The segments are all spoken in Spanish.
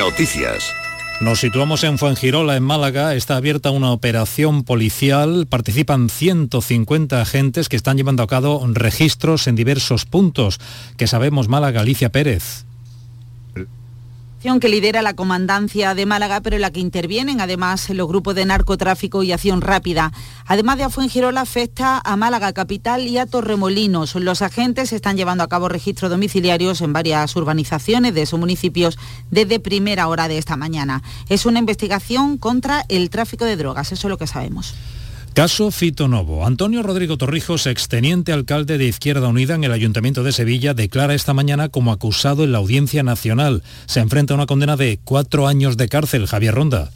Noticias. Nos situamos en Fuengirola, en Málaga. Está abierta una operación policial. Participan 150 agentes que están llevando a cabo registros en diversos puntos. Que sabemos, Málaga, Alicia Pérez que lidera la comandancia de Málaga, pero en la que intervienen además los grupos de narcotráfico y acción rápida. Además de a Fuengirola, afecta a Málaga capital y a Torremolinos. Los agentes están llevando a cabo registros domiciliarios en varias urbanizaciones de esos municipios desde primera hora de esta mañana. Es una investigación contra el tráfico de drogas, eso es lo que sabemos. Caso Fito Novo. Antonio Rodrigo Torrijos, exteniente alcalde de Izquierda Unida en el Ayuntamiento de Sevilla, declara esta mañana como acusado en la Audiencia Nacional. Se enfrenta a una condena de cuatro años de cárcel. Javier Ronda.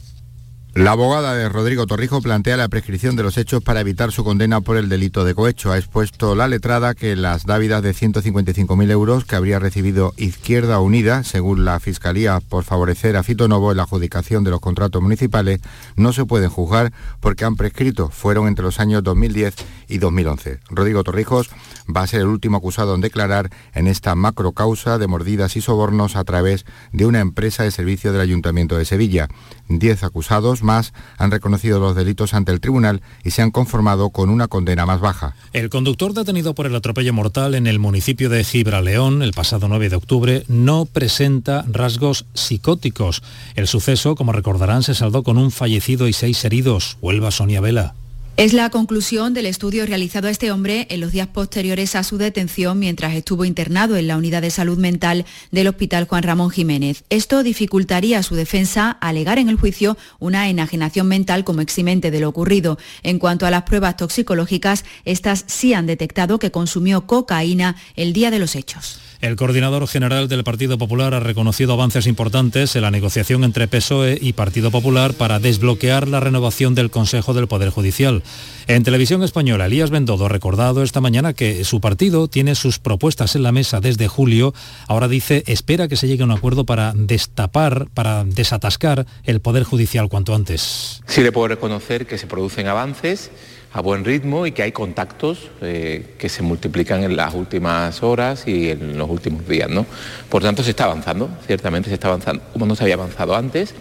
La abogada de Rodrigo Torrijo plantea la prescripción de los hechos para evitar su condena por el delito de cohecho. Ha expuesto la letrada que las dávidas de 155.000 euros que habría recibido Izquierda Unida, según la Fiscalía, por favorecer a Fito Novo en la adjudicación de los contratos municipales, no se pueden juzgar porque han prescrito. Fueron entre los años 2010 y 2011. Rodrigo Torrijos va a ser el último acusado en declarar en esta macro causa de mordidas y sobornos a través de una empresa de servicio del Ayuntamiento de Sevilla. Diez acusados más han reconocido los delitos ante el tribunal y se han conformado con una condena más baja. El conductor detenido por el atropello mortal en el municipio de Gibraleón el pasado 9 de octubre no presenta rasgos psicóticos. El suceso, como recordarán, se saldó con un fallecido y seis heridos. Huelva Sonia Vela. Es la conclusión del estudio realizado a este hombre en los días posteriores a su detención mientras estuvo internado en la unidad de salud mental del Hospital Juan Ramón Jiménez. Esto dificultaría su defensa alegar en el juicio una enajenación mental como eximente de lo ocurrido. En cuanto a las pruebas toxicológicas, estas sí han detectado que consumió cocaína el día de los hechos. El coordinador general del Partido Popular ha reconocido avances importantes en la negociación entre PSOE y Partido Popular para desbloquear la renovación del Consejo del Poder Judicial. En televisión española, Elías Bendodo ha recordado esta mañana que su partido tiene sus propuestas en la mesa desde julio. Ahora dice, espera que se llegue a un acuerdo para destapar, para desatascar el Poder Judicial cuanto antes. Sí le puedo reconocer que se producen avances a buen ritmo y que hay contactos eh, que se multiplican en las últimas horas y en los últimos días. ¿no? Por tanto, se está avanzando, ciertamente se está avanzando, como no se había avanzado antes,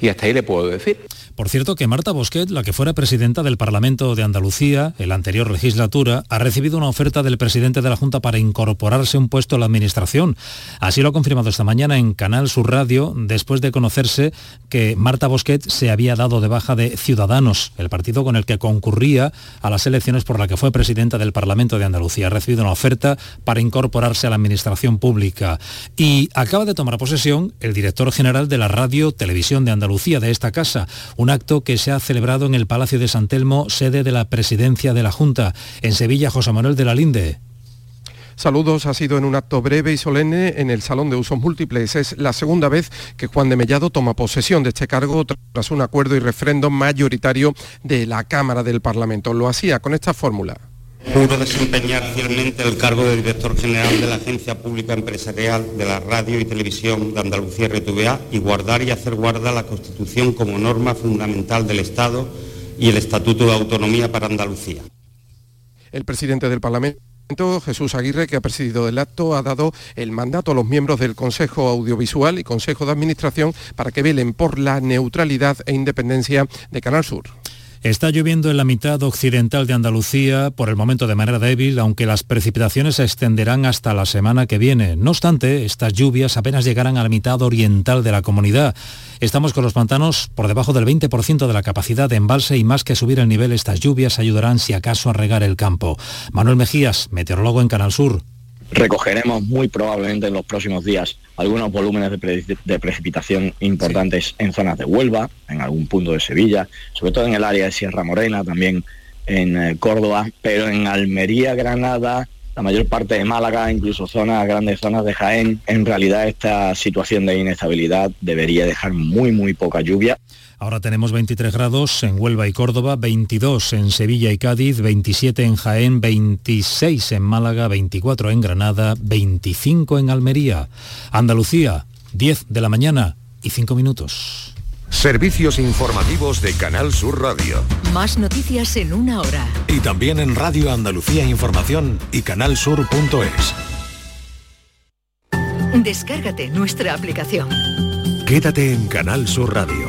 y hasta ahí le puedo decir. Por cierto que Marta Bosquet, la que fuera presidenta del Parlamento de Andalucía en la anterior legislatura, ha recibido una oferta del presidente de la Junta para incorporarse un puesto en la Administración. Así lo ha confirmado esta mañana en Canal Sur Radio, después de conocerse que Marta Bosquet se había dado de baja de Ciudadanos, el partido con el que concurría a las elecciones por la que fue presidenta del Parlamento de Andalucía. Ha recibido una oferta para incorporarse a la Administración Pública. Y acaba de tomar posesión el director general de la Radio Televisión de Andalucía, de esta casa, un acto que se ha celebrado en el Palacio de San Telmo, sede de la Presidencia de la Junta. En Sevilla, José Manuel de la Linde. Saludos ha sido en un acto breve y solemne en el Salón de Usos Múltiples. Es la segunda vez que Juan de Mellado toma posesión de este cargo tras un acuerdo y refrendo mayoritario de la Cámara del Parlamento. Lo hacía con esta fórmula. Juro desempeñar fielmente el cargo de director general de la Agencia Pública Empresarial de la Radio y Televisión de Andalucía RTVA y guardar y hacer guarda la Constitución como norma fundamental del Estado y el Estatuto de Autonomía para Andalucía. El presidente del Parlamento Jesús Aguirre, que ha presidido el acto, ha dado el mandato a los miembros del Consejo Audiovisual y Consejo de Administración para que velen por la neutralidad e independencia de Canal Sur. Está lloviendo en la mitad occidental de Andalucía, por el momento de manera débil, aunque las precipitaciones se extenderán hasta la semana que viene. No obstante, estas lluvias apenas llegarán a la mitad oriental de la comunidad. Estamos con los pantanos por debajo del 20% de la capacidad de embalse y más que subir el nivel, estas lluvias ayudarán si acaso a regar el campo. Manuel Mejías, meteorólogo en Canal Sur recogeremos muy probablemente en los próximos días algunos volúmenes de, precipitación importantes en zonas de Huelva, en algún punto de Sevilla, sobre todo en el área de Sierra Morena, también en eh, Córdoba, pero en Almería, Granada, la mayor parte de Málaga, incluso zonas, grandes zonas de Jaén, en realidad esta situación de inestabilidad debería dejar muy, muy poca lluvia. Ahora tenemos 23 grados en Huelva y Córdoba, 22 en Sevilla y Cádiz, 27 en Jaén, 26 en Málaga, 24 en Granada, 25 en Almería. Andalucía, 10 de la mañana y 5 minutos. Servicios informativos de Canal Sur Radio. Más noticias en una hora. Y también en Radio Andalucía Información y canalsur.es. Descárgate nuestra aplicación. Quédate en Canal Sur Radio,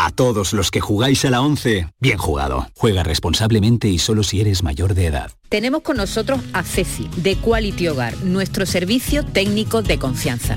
A todos los que jugáis a la 11, bien jugado. Juega responsablemente y solo si eres mayor de edad. Tenemos con nosotros a Ceci, de Quality Hogar, nuestro servicio técnico de confianza.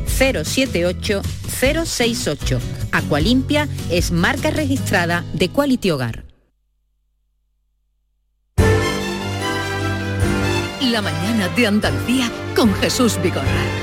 078 068. Aqualimpia es marca registrada de Quality Hogar. La mañana de Andalucía con Jesús Vigorra.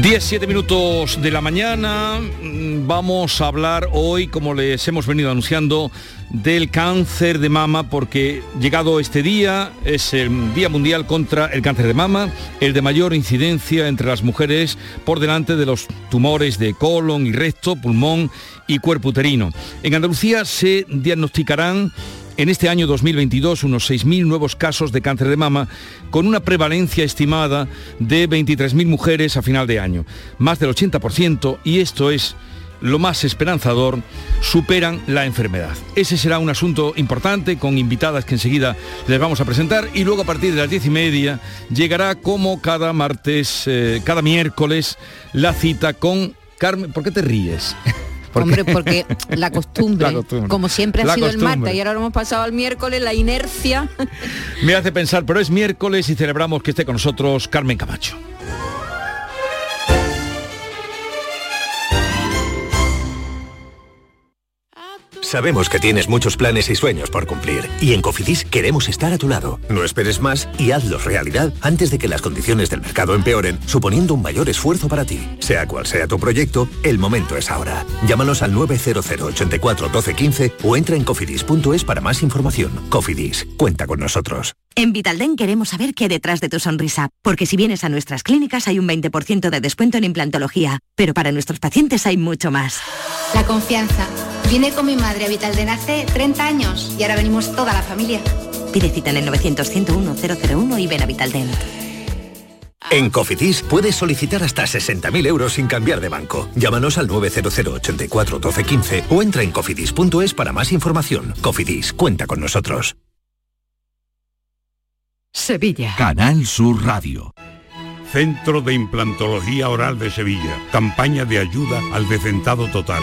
Cabaret muy canario. 17 minutos de la mañana, mm, vamos a hablar hoy, como les hemos venido anunciando, del cáncer de mama, porque llegado este día es el Día Mundial contra el Cáncer de Mama, el de mayor incidencia entre las mujeres por delante de los tumores de colon y recto, pulmón y cuerpo uterino. En Andalucía se diagnosticarán en este año 2022 unos 6.000 nuevos casos de cáncer de mama, con una prevalencia estimada de 23.000 mujeres a final de año. Más del 80%, y esto es lo más esperanzador, superan la enfermedad. Ese será un asunto importante con invitadas que enseguida les vamos a presentar y luego a partir de las diez y media llegará como cada martes, eh, cada miércoles, la cita con Carmen. ¿Por qué te ríes? Hombre, porque la costumbre, La costumbre. como siempre ha La sido el martes y ahora lo hemos pasado al miércoles, la inercia. Me hace pensar, pero es miércoles y celebramos que esté con nosotros Carmen Camacho. Sabemos que tienes muchos planes y sueños por cumplir y en Cofidis queremos estar a tu lado. No esperes más y hazlos realidad antes de que las condiciones del mercado empeoren, suponiendo un mayor esfuerzo para ti. Sea cual sea tu proyecto, el momento es ahora. Llámanos al 900 84 12 15 o entra en cofidis.es para más información. Cofidis, cuenta con nosotros. En Vitalden queremos saber qué hay detrás de tu sonrisa, porque si vienes a nuestras clínicas hay un 20% de descuento en implantología, pero para nuestros pacientes hay mucho más. La confianza. Vine con mi madre a Vitalden hace 30 años y ahora venimos toda la familia. Pide cita en el 900-101-001 y ven a Vitalden. En Cofidis puedes solicitar hasta 60.000 euros sin cambiar de banco. Llámanos al 900 84 12 15 o entra en cofidis.es para más información. Cofidis, cuenta con nosotros. Sevilla. Canal Sur Radio. Centro de Implantología Oral de Sevilla. Campaña de ayuda al decentado total.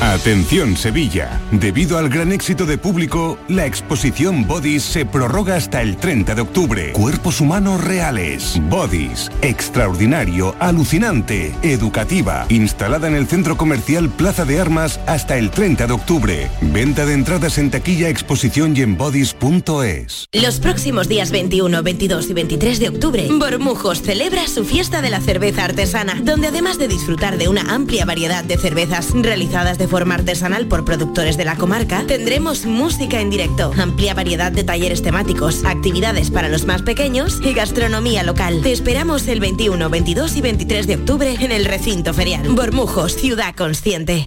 Atención Sevilla. Debido al gran éxito de público, la exposición Bodies se prorroga hasta el 30 de octubre. Cuerpos humanos reales. Bodies. Extraordinario, alucinante, educativa. Instalada en el centro comercial Plaza de Armas hasta el 30 de octubre. Venta de entradas en taquilla, exposición y en bodies.es. Los próximos días 21, 22 y 23 de octubre, Bormujos celebra su fiesta de la cerveza artesana, donde además de disfrutar de una amplia variedad de cervezas realizadas de forma artesanal por productores de la comarca, tendremos música en directo, amplia variedad de talleres temáticos, actividades para los más pequeños y gastronomía local. Te esperamos el 21, 22 y 23 de octubre en el recinto ferial. Bormujos, ciudad consciente.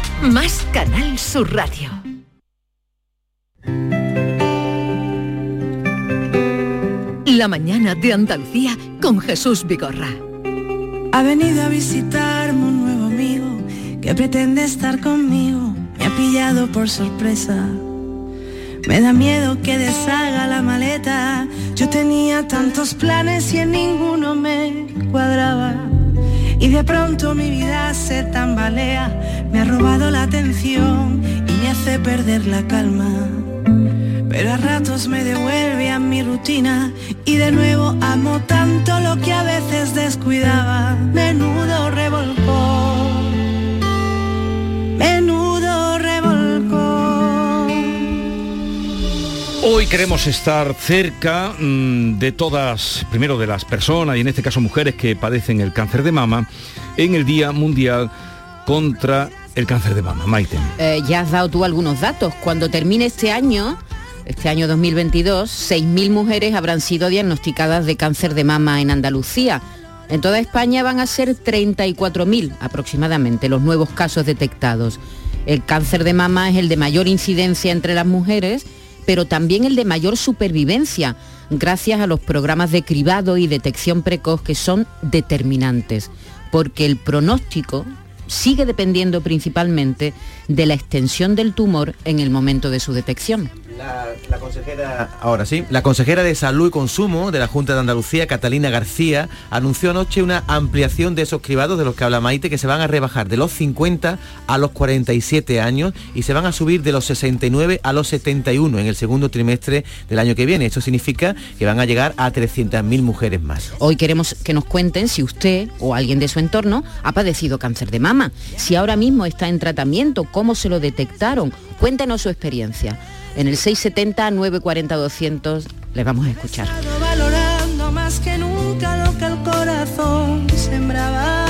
más Canal Sur Radio. La mañana de Andalucía con Jesús Vigorra. Ha venido a visitarme un nuevo amigo que pretende estar conmigo. Me ha pillado por sorpresa. Me da miedo que deshaga la maleta. Yo tenía tantos planes y en ninguno me cuadraba. Y de pronto mi vida se tambalea. Me ha robado la atención y me hace perder la calma. Pero a ratos me devuelve a mi rutina y de nuevo amo tanto lo que a veces descuidaba. Menudo revolcón, Hoy queremos estar cerca mm, de todas, primero de las personas y en este caso mujeres que padecen el cáncer de mama en el Día Mundial contra el Cáncer de Mama. Maite. Eh, ya has dado tú algunos datos. Cuando termine este año, este año 2022, 6.000 mujeres habrán sido diagnosticadas de cáncer de mama en Andalucía. En toda España van a ser 34.000 aproximadamente los nuevos casos detectados. El cáncer de mama es el de mayor incidencia entre las mujeres, pero también el de mayor supervivencia, gracias a los programas de cribado y detección precoz que son determinantes, porque el pronóstico sigue dependiendo principalmente de la extensión del tumor en el momento de su detección. La, la consejera, ahora sí, la consejera de Salud y Consumo de la Junta de Andalucía, Catalina García, anunció anoche una ampliación de esos cribados de los que habla Maite, que se van a rebajar de los 50 a los 47 años y se van a subir de los 69 a los 71 en el segundo trimestre del año que viene. Esto significa que van a llegar a 300.000 mujeres más. Hoy queremos que nos cuenten si usted o alguien de su entorno ha padecido cáncer de mama, si ahora mismo está en tratamiento, cómo se lo detectaron. Cuéntenos su experiencia. En el 670-940-200 les vamos a escuchar. Valorando más que nunca lo que el corazón sembraba.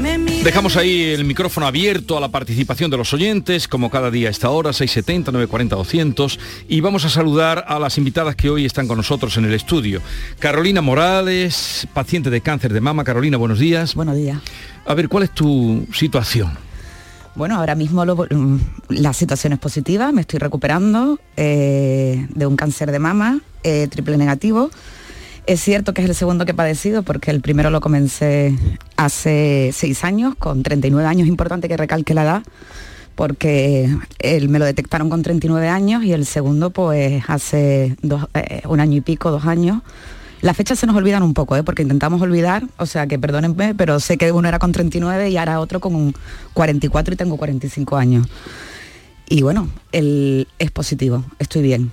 Me mira Dejamos ahí el micrófono abierto a la participación de los oyentes, como cada día a esta hora, 670, 940, 200, y vamos a saludar a las invitadas que hoy están con nosotros en el estudio. Carolina Morales, paciente de cáncer de mama. Carolina, buenos días. Buenos días. A ver, ¿cuál es tu situación? Bueno, ahora mismo mm, la situación es positiva, me estoy recuperando eh, de un cáncer de mama eh, triple negativo. Es cierto que es el segundo que he padecido porque el primero lo comencé hace seis años, con 39 años, importante que recalque la edad, porque él me lo detectaron con 39 años y el segundo pues hace eh, un año y pico, dos años. Las fechas se nos olvidan un poco, ¿eh? porque intentamos olvidar, o sea que perdónenme, pero sé que uno era con 39 y ahora otro con un 44 y tengo 45 años. Y bueno, el, es positivo, estoy bien,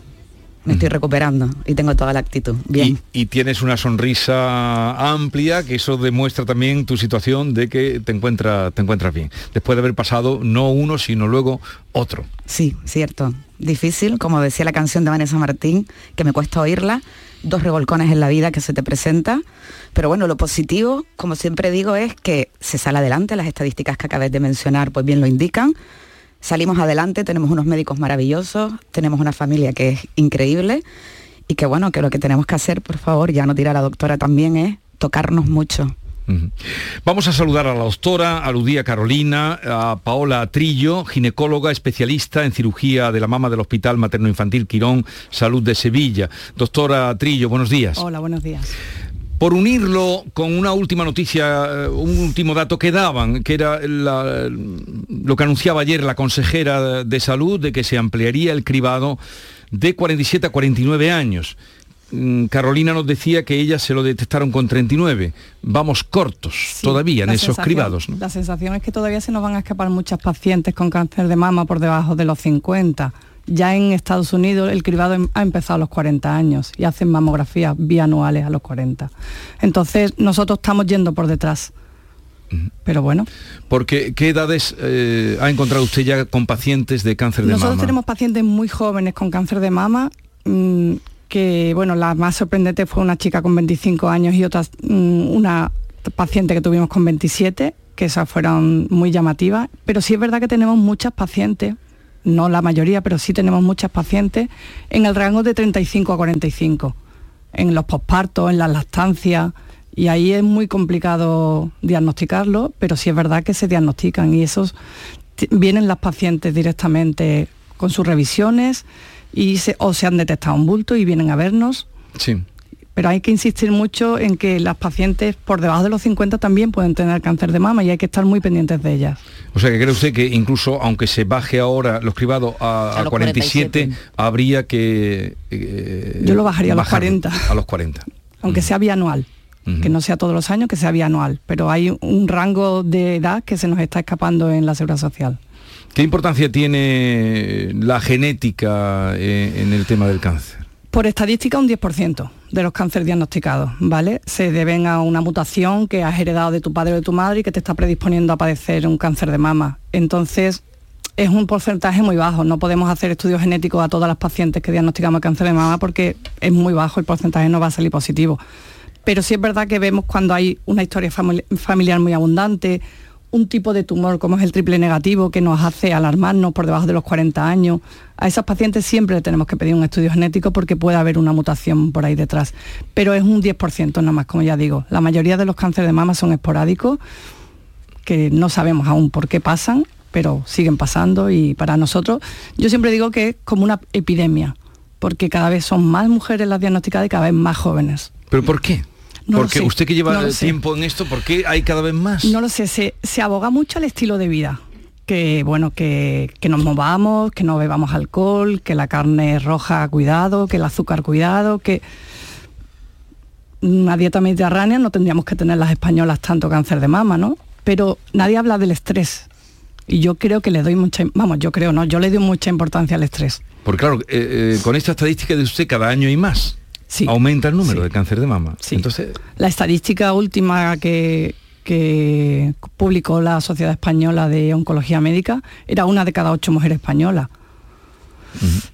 me estoy recuperando y tengo toda la actitud, bien. Y, y tienes una sonrisa amplia, que eso demuestra también tu situación de que te, encuentra, te encuentras bien. Después de haber pasado no uno, sino luego otro. Sí, cierto. Difícil, como decía la canción de Vanessa Martín, que me cuesta oírla. Dos revolcones en la vida que se te presenta. Pero bueno, lo positivo, como siempre digo, es que se sale adelante, las estadísticas que acabé de mencionar pues bien lo indican. Salimos adelante, tenemos unos médicos maravillosos, tenemos una familia que es increíble y que bueno, que lo que tenemos que hacer, por favor, ya nos dirá la doctora también, es tocarnos mucho. Vamos a saludar a la doctora, a Ludía Carolina, a Paola Trillo, ginecóloga especialista en cirugía de la mama del Hospital Materno Infantil Quirón Salud de Sevilla. Doctora Trillo, buenos días. Hola, buenos días. Por unirlo con una última noticia, eh, un último dato que daban, que era la- lo que anunciaba ayer la consejera de salud de que se ampliaría el cribado de 47 a 49 años. Mm, Carolina nos decía que ella se lo detectaron con 39. Vamos cortos todavía en esos cribados. ¿no? La sensación es que todavía se nos van a escapar muchas pacientes con cáncer de mama por debajo de los 50. Ya en Estados Unidos el cribado em- ha empezado a los 40 años y hacen mamografías bianuales a los 40. Entonces nosotros estamos yendo por detrás. Pero bueno, Porque, ¿qué edades eh, ha encontrado usted ya con pacientes de cáncer de nosotros mama? tenemos pacientes muy jóvenes con cáncer de mama. mm, que bueno, la más sorprendente fue una chica con 25 años y otra mm, una paciente que tuvimos con 27, que esas fueron muy llamativas, pero sí es verdad que tenemos muchas pacientes, no la mayoría, pero sí tenemos muchas pacientes en el rango de 35 a 45, en los pospartos, en las lactancias, y ahí es muy complicado diagnosticarlo, pero sí es verdad que se diagnostican y esos vienen las pacientes directamente con sus revisiones y se, o se han detectado un bulto y vienen a vernos. Sí. Pero hay que insistir mucho en que las pacientes por debajo de los 50 también pueden tener cáncer de mama y hay que estar muy pendientes de ellas. O sea que cree usted que incluso aunque se baje ahora los cribados a, A a los 47, habría que... eh, Yo lo bajaría a los bajarlo 40. A los 40. Aunque sea bianual, que no sea todos los años, que sea bianual. Pero hay un rango de edad que se nos está escapando en la seguridad social. ¿Qué importancia tiene la genética eh, en el tema del cáncer? Por estadística, un 10% de los cánceres diagnosticados, ¿vale? Se deben a una mutación que has heredado de tu padre o de tu madre y que te está predisponiendo a padecer un cáncer de mama. Entonces, es un porcentaje muy bajo. No podemos hacer estudios genéticos a todas las pacientes que diagnosticamos cáncer de mama porque es muy bajo, el porcentaje no va a salir positivo. Pero sí es verdad que vemos cuando hay una historia famili- familiar muy abundante, un tipo de tumor como es el triple negativo que nos hace alarmarnos por debajo de los 40 años. A esas pacientes siempre tenemos que pedir un estudio genético porque puede haber una mutación por ahí detrás. Pero es un 10% nada más, como ya digo. La mayoría de los cánceres de mama son esporádicos, que no sabemos aún por qué pasan, pero siguen pasando y para nosotros, yo siempre digo que es como una epidemia, porque cada vez son más mujeres las diagnosticadas y cada vez más jóvenes. ¿Pero por qué? No Porque usted que lleva no tiempo en esto, ¿por qué hay cada vez más? No lo sé, se, se aboga mucho al estilo de vida. Que bueno, que, que nos movamos, que no bebamos alcohol, que la carne roja cuidado, que el azúcar cuidado, que una dieta mediterránea no tendríamos que tener las españolas tanto cáncer de mama, ¿no? Pero nadie habla del estrés. Y yo creo que le doy mucha, vamos, yo creo, no, yo le doy mucha importancia al estrés. Porque claro, eh, eh, con esta estadística de usted cada año hay más. Aumenta el número de cáncer de mama. Entonces, La estadística última que, que publicó la Sociedad Española de Oncología Médica era una de cada ocho mujeres españolas.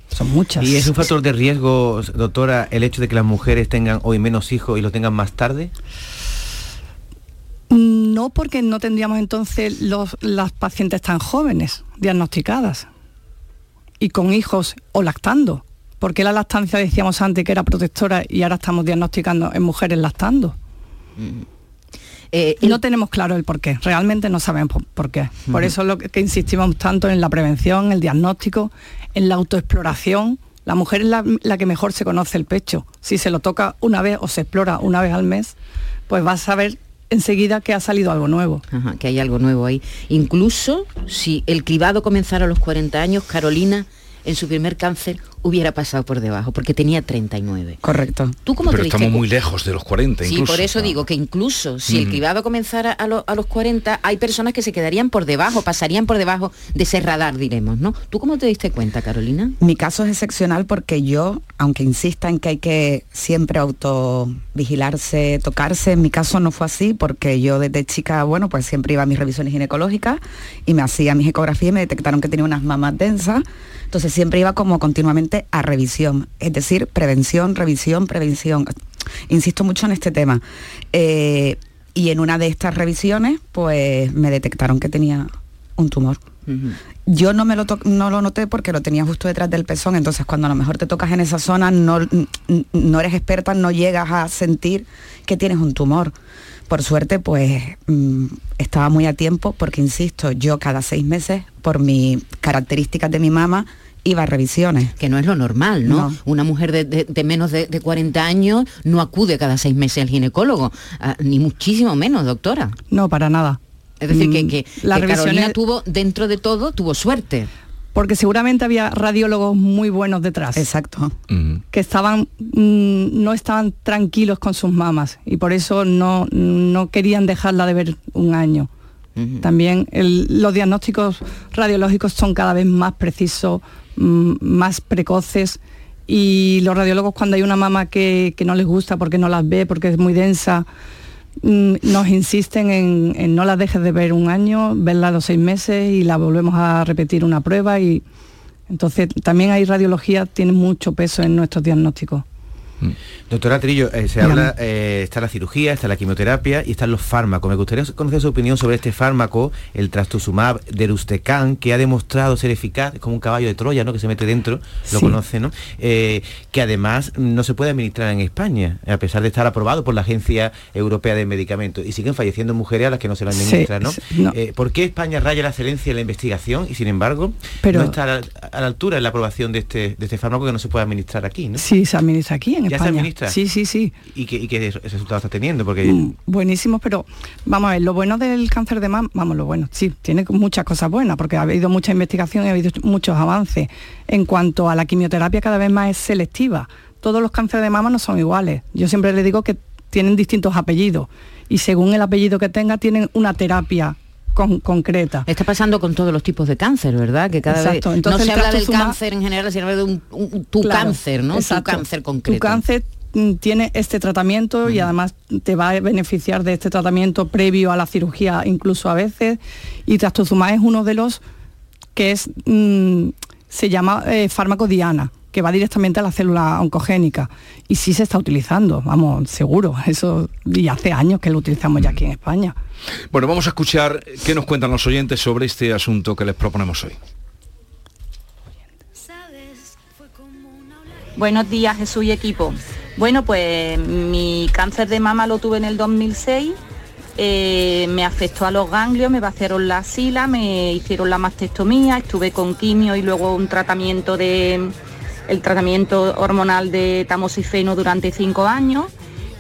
Son muchas. ¿Y es un factor de riesgo, doctora, el hecho de que las mujeres tengan hoy menos hijos y los tengan más tarde? No porque no tendríamos entonces los, las pacientes tan jóvenes diagnosticadas y con hijos o lactando. Porque la lactancia decíamos antes que era protectora y ahora estamos diagnosticando en mujeres lactando. no tenemos claro el por qué, realmente no sabemos por, por qué. Por eso es lo que, que insistimos tanto en la prevención, el diagnóstico, en la autoexploración. La mujer es la, la que mejor se conoce el pecho. Si se lo toca una vez o se explora una vez al mes, pues va a saber enseguida que ha salido algo nuevo. Ajá, que hay algo nuevo ahí. Incluso si el cribado comenzara a los 40 años, Carolina en su primer cáncer hubiera pasado por debajo, porque tenía 39. Correcto. ¿Tú cómo pero estamos muy lejos de los 40 Sí, incluso. por eso digo que incluso si el Mm. cribado comenzara a, lo- a los 40, hay personas que se quedarían por debajo, pasarían por debajo de ese radar, diremos, ¿no? ¿Tú cómo te diste cuenta, Carolina? Mi caso es excepcional porque yo, aunque insista en que hay que siempre autovigilarse, tocarse, en mi caso no fue así porque yo desde chica, bueno, pues siempre iba a mis revisiones ginecológicas y me hacía mis ecografías y me detectaron que tenía unas mamas densas. Entonces siempre iba como continuamente a revisión, es decir, prevención, revisión, prevención. Insisto mucho en este tema. Eh, y en una de estas revisiones, pues me detectaron que tenía un tumor. Yo no me lo no lo noté porque lo tenía justo detrás del pezón, entonces cuando a lo mejor te tocas en esa zona no, no eres experta, no llegas a sentir que tienes un tumor. Por suerte, pues mm, estaba muy a tiempo porque, insisto, yo cada seis meses, por mis características de mi mamá, iba a revisiones. Que no es lo normal, ¿no? Una mujer de, menos de, 40 años no acude cada seis meses al ginecólogo, ah, ni muchísimo menos, doctora. No, para nada. Es decir, que, mm, que, la Carolina tuvo, dentro de todo, tuvo suerte. Porque seguramente había radiólogos muy buenos detrás. Exacto. Que estaban, mm, no estaban tranquilos con sus mamas y por eso no, no querían dejarla de ver un año. También los diagnósticos radiológicos son cada vez más precisos, más precoces y los radiólogos cuando hay una mama que, que no les gusta porque no las ve, porque es muy densa, Mm, nos insisten en, no la dejes de ver un año, verla a los seis meses y la volvemos a repetir una prueba y entonces también hay radiología, tiene mucho peso en nuestros diagnósticos. Mm. Doctora Trillo, eh, se habla, eh, está la cirugía, está la quimioterapia y están los fármacos. Me gustaría conocer su opinión sobre este fármaco, el trastuzumab deruxtecan, que ha demostrado ser eficaz, como un caballo de Troya, ¿no? Que se mete dentro, lo conoce, ¿no? Eh, que además no se puede administrar en España, a pesar de estar aprobado por la Agencia Europea de Medicamentos. Y siguen falleciendo mujeres a las que no se lo administran, ¿no? ¿Por qué España raya la excelencia en la investigación y sin embargo no está a la, altura en la aprobación de este, de este fármaco que no se puede administrar aquí, ¿no? Sí, se administra aquí en España. Sí, sí, sí. ¿Y qué, y qué está teniendo? Porque... Mm, buenísimo, pero vamos a ver, lo bueno del cáncer de mama, vamos, lo bueno, sí, tiene muchas cosas buenas, porque ha habido mucha investigación y ha habido muchos avances. En cuanto a la quimioterapia, cada vez más es selectiva. Todos los cánceres de mama no son iguales. Yo siempre le digo que tienen distintos apellidos y según el apellido que tenga tienen una terapia concreta. Está pasando con todos los tipos de cáncer, ¿verdad? Que cada vez no se habla del cáncer en general, sino de un, tu cáncer, ¿no? Tu cáncer concreto. Tu cáncer tiene este tratamiento y además te va a beneficiar de este tratamiento previo a la cirugía incluso a veces y trastuzumab es uno de los que es mm, se llama eh, fármaco diana que va directamente a la célula oncogénica y sí se está utilizando, vamos, seguro, eso y hace años que lo utilizamos ya aquí en España. Bueno, vamos a escuchar qué nos cuentan los oyentes sobre este asunto que les proponemos hoy. Buenos días, Jesús y equipo. Bueno, pues mi cáncer de mama lo tuve en el 2006, eh, me afectó a los ganglios, me vaciaron la sila, me hicieron la mastectomía, estuve con quimio y luego un tratamiento de el tratamiento hormonal de tamoxifeno durante cinco años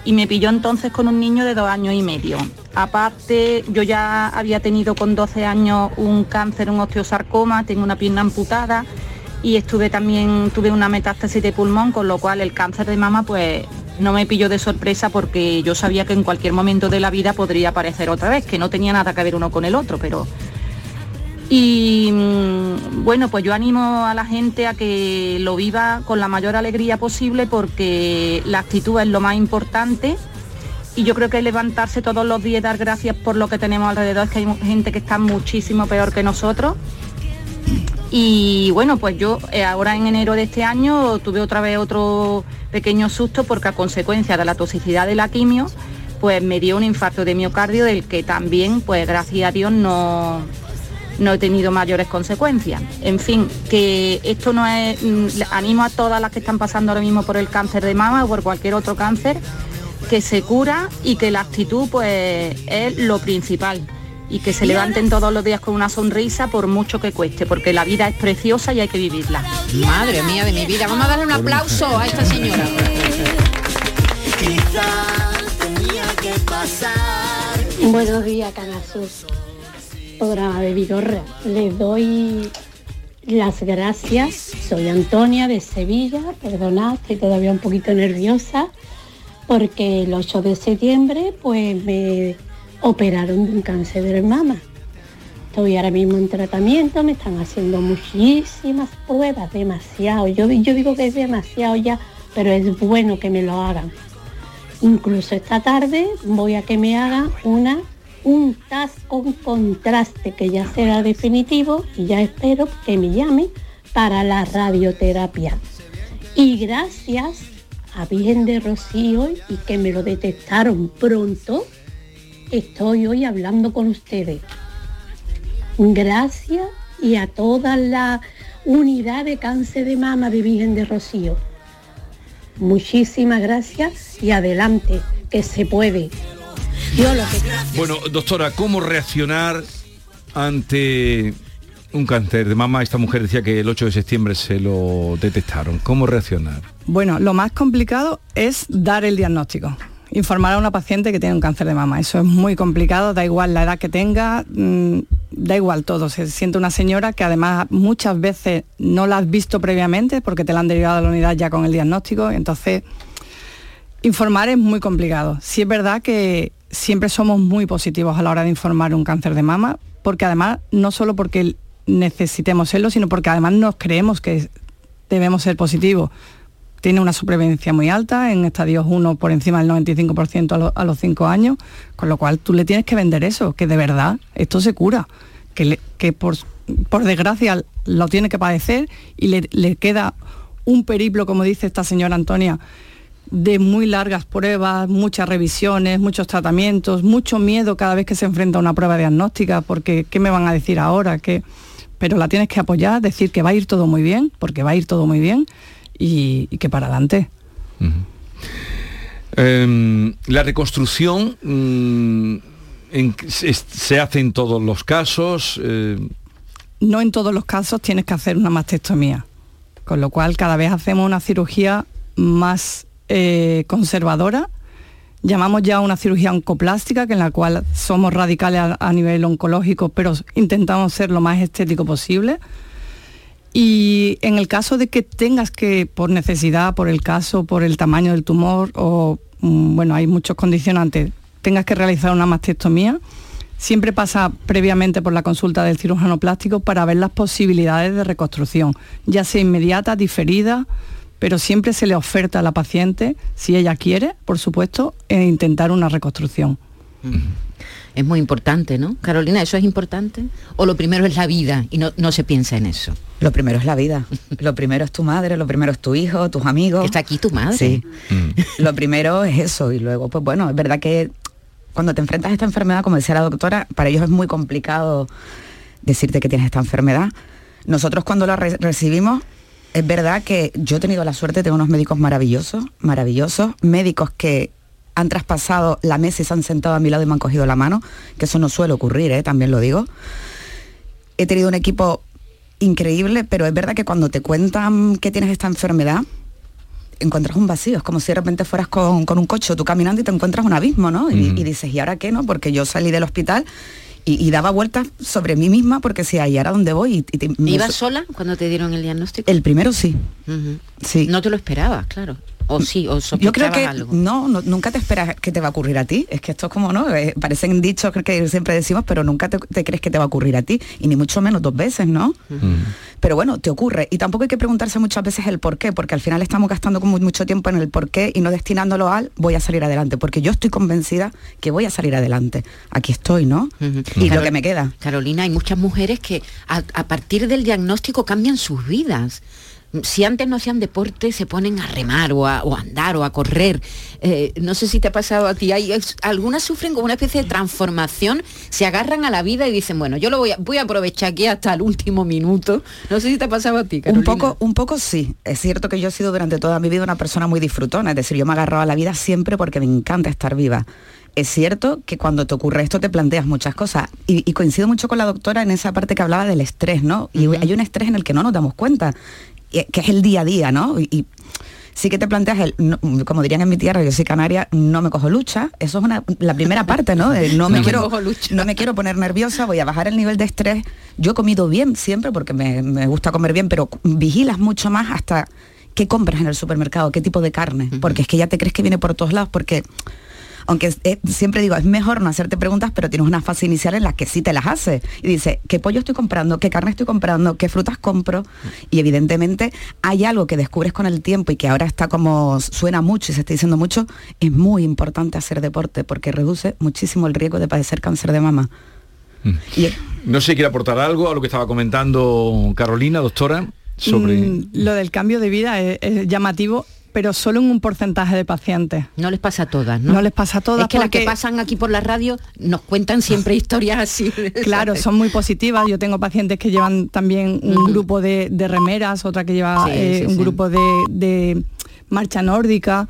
y me pilló entonces con un niño de dos años y medio. Aparte, yo ya había tenido con 12 años un cáncer, un osteosarcoma, tengo una pierna amputada y estuve también, tuve una metástasis de pulmón, con lo cual el cáncer de mama pues no me pilló de sorpresa porque yo sabía que en cualquier momento de la vida podría aparecer otra vez, que no tenía nada que ver uno con el otro, pero y mm, bueno, pues yo animo a la gente a que lo viva con la mayor alegría posible porque la actitud es lo más importante y yo creo que levantarse todos los días y dar gracias por lo que tenemos alrededor, es que hay gente que está muchísimo peor que nosotros. Y bueno, pues yo eh, ahora en enero de este año tuve otra vez otro pequeño susto porque a consecuencia de la toxicidad de la quimio, pues me dio un infarto de miocardio del que también, pues gracias a Dios, no, no he tenido mayores consecuencias. En fin, que esto no es, mm, animo a todas las que están pasando ahora mismo por el cáncer de mama o por cualquier otro cáncer, que se cura y que la actitud pues es lo principal y que se levanten todos los días con una sonrisa por mucho que cueste, porque la vida es preciosa y hay que vivirla. Madre mía de mi vida, vamos a darle un aplauso a esta señora. Buenos días, Canasur programa de Vigorra. Les doy las gracias. Soy Antonia de Sevilla. Perdonad, estoy todavía un poquito nerviosa porque el 8 de septiembre pues me operaron de un cáncer de mama. Estoy ahora mismo en tratamiento, me están haciendo muchísimas pruebas, demasiado. Yo, yo digo que es demasiado ya, pero es bueno que me lo hagan. Incluso esta tarde voy a que me hagan una un TAS con contraste que ya será definitivo y ya espero que me llame para la radioterapia. Y gracias a Virgen de Rocío y que me lo detectaron pronto, estoy hoy hablando con ustedes. Gracias y a toda la unidad de cáncer de mama de Virgen de Rocío. Muchísimas gracias y adelante, que se puede. Yo lo que... Bueno, doctora, ¿cómo reaccionar ante un cáncer de mama? Esta mujer decía que el 8 de septiembre se lo detectaron. ¿Cómo reaccionar? Bueno, lo más complicado es dar el diagnóstico. Informar a una paciente que tiene un cáncer de mama. Eso es muy complicado, da igual la edad que tenga, mm, da igual todo. Se siente una señora que además muchas veces no la has visto previamente porque te la han derivado a la unidad ya con el diagnóstico. Entonces, informar es muy complicado. Sí es verdad que siempre somos muy positivos a la hora de informar un cáncer de mama, porque además, no solo porque necesitemos serlo, sino porque además nos creemos que debemos ser positivos tiene una supervivencia muy alta, en estadios 1 por encima del 95% a, los 5 años, con lo cual tú le tienes que vender eso, que de verdad esto se cura, que, que por, por, desgracia lo tiene que padecer y le, le queda un periplo, como dice esta señora Antonia, de muy largas pruebas, muchas revisiones, muchos tratamientos, mucho miedo cada vez que se enfrenta a una prueba diagnóstica, porque ¿qué me van a decir ahora? que Pero la tienes que apoyar, decir que va a ir todo muy bien, porque va a ir todo muy bien, y, que para adelante. Em, la reconstrucción mm, se, hace en todos los casos. Eh, no en todos los casos tienes que hacer una mastectomía, con lo cual cada vez hacemos una cirugía más eh, conservadora. Llamamos ya una cirugía oncoplástica, que en la cual somos radicales a nivel oncológico, pero intentamos ser lo más estético posible y en el caso de que tengas que, por necesidad, por el caso, por el tamaño del tumor, o mm, bueno, hay muchos condicionantes, tengas que realizar una mastectomía, siempre pasa previamente por la consulta del cirujano plástico para ver las posibilidades de reconstrucción, ya sea inmediata, diferida, pero siempre se le oferta a la paciente, si ella quiere, por supuesto, e intentar una reconstrucción es muy importante, ¿no? Carolina, ¿eso es importante? ¿O lo primero es la vida y no, no se piensa en eso? Lo primero es la vida. Lo primero es tu madre, lo primero es tu hijo, tus amigos. ¿Está aquí tu madre? Sí. Mm. Lo primero es eso. Y luego, pues bueno, es verdad que cuando te enfrentas a esta enfermedad, como decía la doctora, para ellos es muy complicado decirte que tienes esta enfermedad. Nosotros cuando la recibimos, es verdad que yo he tenido la suerte de tener unos médicos maravillosos, maravillosos, médicos que han traspasado la mesa y se han sentado a mi lado y me han cogido la mano, que eso no suele ocurrir, ¿eh? también lo digo. He tenido un equipo increíble, pero es verdad que cuando te cuentan que tienes esta enfermedad, encuentras un vacío, es como si de repente fueras con, un coche, tú caminando y te encuentras un abismo, ¿no? y, y, dices, ¿y ahora qué, no? Porque yo salí del hospital y, daba vueltas sobre mí misma porque si ahí era donde voy. Y, ¿Ibas sola cuando te dieron el diagnóstico? El primero sí. sí. No te lo esperabas, claro. O sí, o Yo creo que No, nunca te esperas que te va a ocurrir a ti. Es que esto es como, ¿no? Eh, parecen dichos que siempre decimos, pero nunca te, crees que te va a ocurrir a ti. Y ni mucho menos dos veces, ¿no? Pero bueno, te ocurre. Y tampoco hay que preguntarse muchas veces el por qué, porque al final estamos gastando como mucho tiempo en el por qué y no destinándolo al voy a salir adelante. Porque yo estoy convencida que voy a salir adelante. Aquí estoy, ¿no? Y lo que me queda. Carolina, hay muchas mujeres que a partir del diagnóstico cambian sus vidas si antes no hacían deporte, se ponen a remar o a, andar o a correr. Eh, no sé si te ha pasado a ti. Hay, algunas sufren como una especie de transformación, se agarran a la vida y dicen, bueno, yo lo voy a, voy a aprovechar aquí hasta el último minuto. No sé si te ha pasado a ti, Carolina. Un poco, un poco sí. Es cierto que yo he sido durante toda mi vida una persona muy disfrutona, es decir, yo me agarrado a la vida siempre porque me encanta estar viva. Es cierto que cuando te ocurre esto te planteas muchas cosas y, coincido mucho con la doctora en esa parte que hablaba del estrés, ¿no? Y hay un estrés en el que no nos damos cuenta que es el día a día, ¿no? Y, sí que te planteas el, como dirían en mi tierra, yo soy canaria, no me cojo lucha. Eso es una, la primera parte, ¿no? no, me, quiero, no me quiero poner nerviosa, voy a bajar el nivel de estrés. Yo he comido bien siempre porque me, me gusta comer bien, pero vigilas mucho más hasta qué compras en el supermercado, qué tipo de carne, porque es que ya te crees que viene por todos lados, porque aunque siempre digo, es mejor no hacerte preguntas, pero tienes una fase inicial en la que sí te las haces. Y dice, ¿qué pollo estoy comprando? ¿Qué carne estoy comprando? ¿Qué frutas compro? Y evidentemente hay algo que descubres con el tiempo y que ahora está como suena mucho y se está diciendo mucho, es muy importante hacer deporte porque reduce muchísimo el riesgo de padecer cáncer de mama. Mm. Y, no sé, quiere aportar algo a lo que estaba comentando Carolina, doctora. sobre... Mm, lo del cambio de vida es, es llamativo pero solo en un porcentaje de pacientes. No les pasa a todas, ¿no? No les pasa a todas. Es que las que pasan aquí por la radio nos cuentan siempre historias así. Claro, son muy positivas. Yo tengo pacientes que llevan también un grupo de, de, remeras, otra que lleva Sí, eh, sí, un sí. grupo de, de marcha nórdica,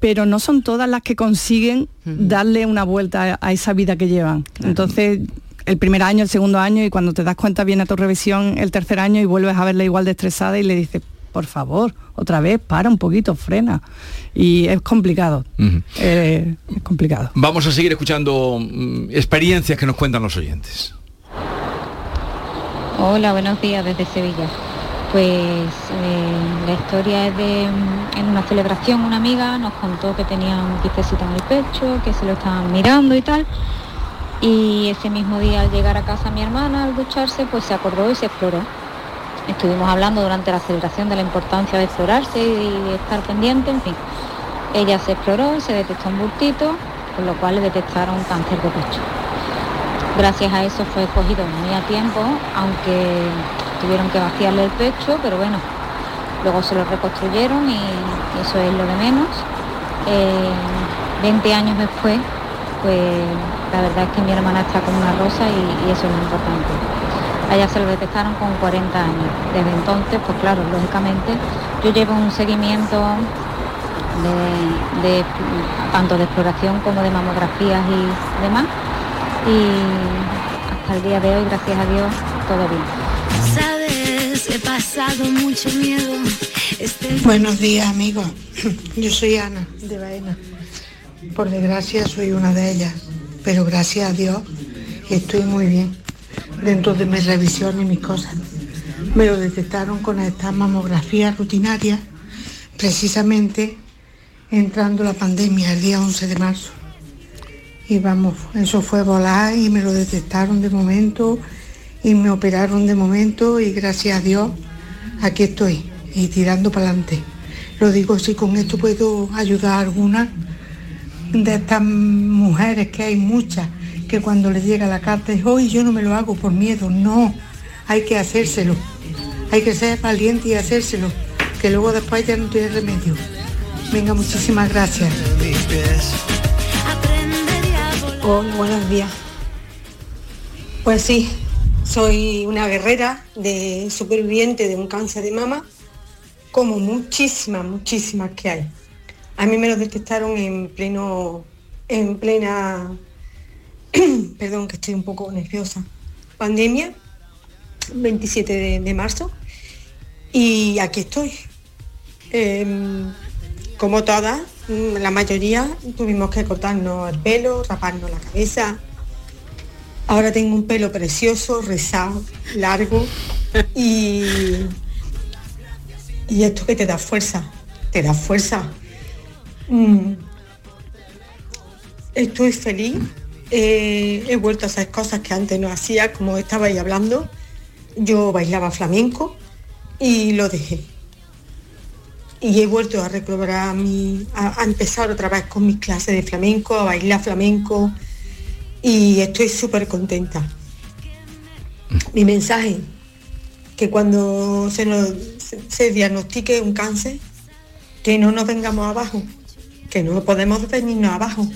pero no son todas las que consiguen darle una vuelta a, a esa vida que llevan. Entonces, el primer año, el segundo año, y cuando te das cuenta viene a tu revisión el tercer año y vuelves a verla igual de estresada y le dices, por favor, otra vez, para un poquito, frena. Y es complicado. Eh, es complicado. Vamos a seguir escuchando mm, experiencias que nos cuentan los oyentes. Hola, buenos días desde Sevilla. Pues eh, la historia es de mm, en una celebración una amiga nos contó que tenía un quistecito en el pecho, que se lo estaban mirando y tal. Y ese mismo día al llegar a casa mi hermana al ducharse pues se acordó y se exploró. Estuvimos hablando durante la celebración de la importancia de explorarse y estar pendiente, en fin. Ella se exploró y se detectó un bultito, con lo cual le detectaron cáncer de pecho. Gracias a eso fue cogido muy a tiempo, aunque tuvieron que vaciarle el pecho, pero bueno, luego se lo reconstruyeron y eso es lo de menos. Eh, 20 años después, pues la verdad es que mi hermana está como una rosa y eso es lo importante. A ella se lo detectaron con 40 años. Desde entonces, pues claro, lógicamente, yo llevo un seguimiento de, de- tanto de exploración como de mamografías y demás. Y hasta el día de hoy, gracias a Dios, todo bien. Sabes, he pasado mucho miedo. Este... Buenos días, amigos. Yo soy Ana, de Baena. Por desgracia soy una de ellas, pero gracias a Dios estoy muy bien dentro de mis revisiones y mis cosas. Me lo detectaron con esta mamografía rutinaria, precisamente entrando la pandemia el día 11 de marzo. Y vamos, eso fue volar y me lo detectaron de momento y me operaron de momento y gracias a Dios aquí estoy y tirando para adelante. Lo digo si con esto puedo ayudar a algunas de estas mujeres que hay muchas que cuando les llega la carta es hoy yo no me lo hago por miedo, no, hay que hacérselo, hay que ser valiente y hacérselo, que luego después ya no tiene remedio. Venga, muchísimas gracias. Hola, buenos días. Pues sí, soy una guerrera de superviviente de un cáncer de mama, como muchísimas, muchísimas que hay. A mí me lo detectaron en pleno, en plena, perdón que estoy un poco nerviosa, pandemia, 27 de, de marzo, y aquí estoy. Em, como todas, mm, la mayoría tuvimos que cortarnos el pelo, raparnos la cabeza. Ahora tengo un pelo precioso, rizado, largo y, y esto que te da fuerza, te da fuerza. Mm, Estoy feliz, eh, he vuelto a hacer cosas que antes no hacía, como estabais hablando. Yo bailaba flamenco y lo dejé y he vuelto a recobrar a, a empezar otra vez con mis clases de flamenco, a bailar flamenco y estoy súper contenta. Mi mensaje, que cuando se, nos, se diagnostique un cáncer, que no nos vengamos abajo, que no podemos venirnos abajo.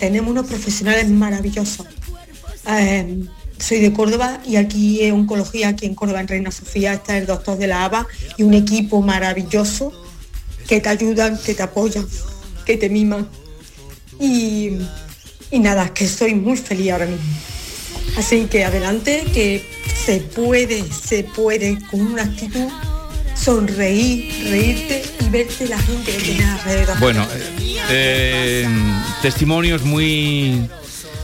Tenemos unos profesionales maravillosos. Eh, soy de Córdoba y aquí en oncología, aquí en Córdoba, en Reina Sofía, está el doctor de la ABA y un equipo maravilloso que te ayudan, que te apoyan, que te miman. Y, y nada, que estoy muy feliz ahora mismo. Así que adelante, que se puede, se puede con una actitud sonreír, reírte y verte la gente que tienes alrededor. Bueno, eh, testimonios muy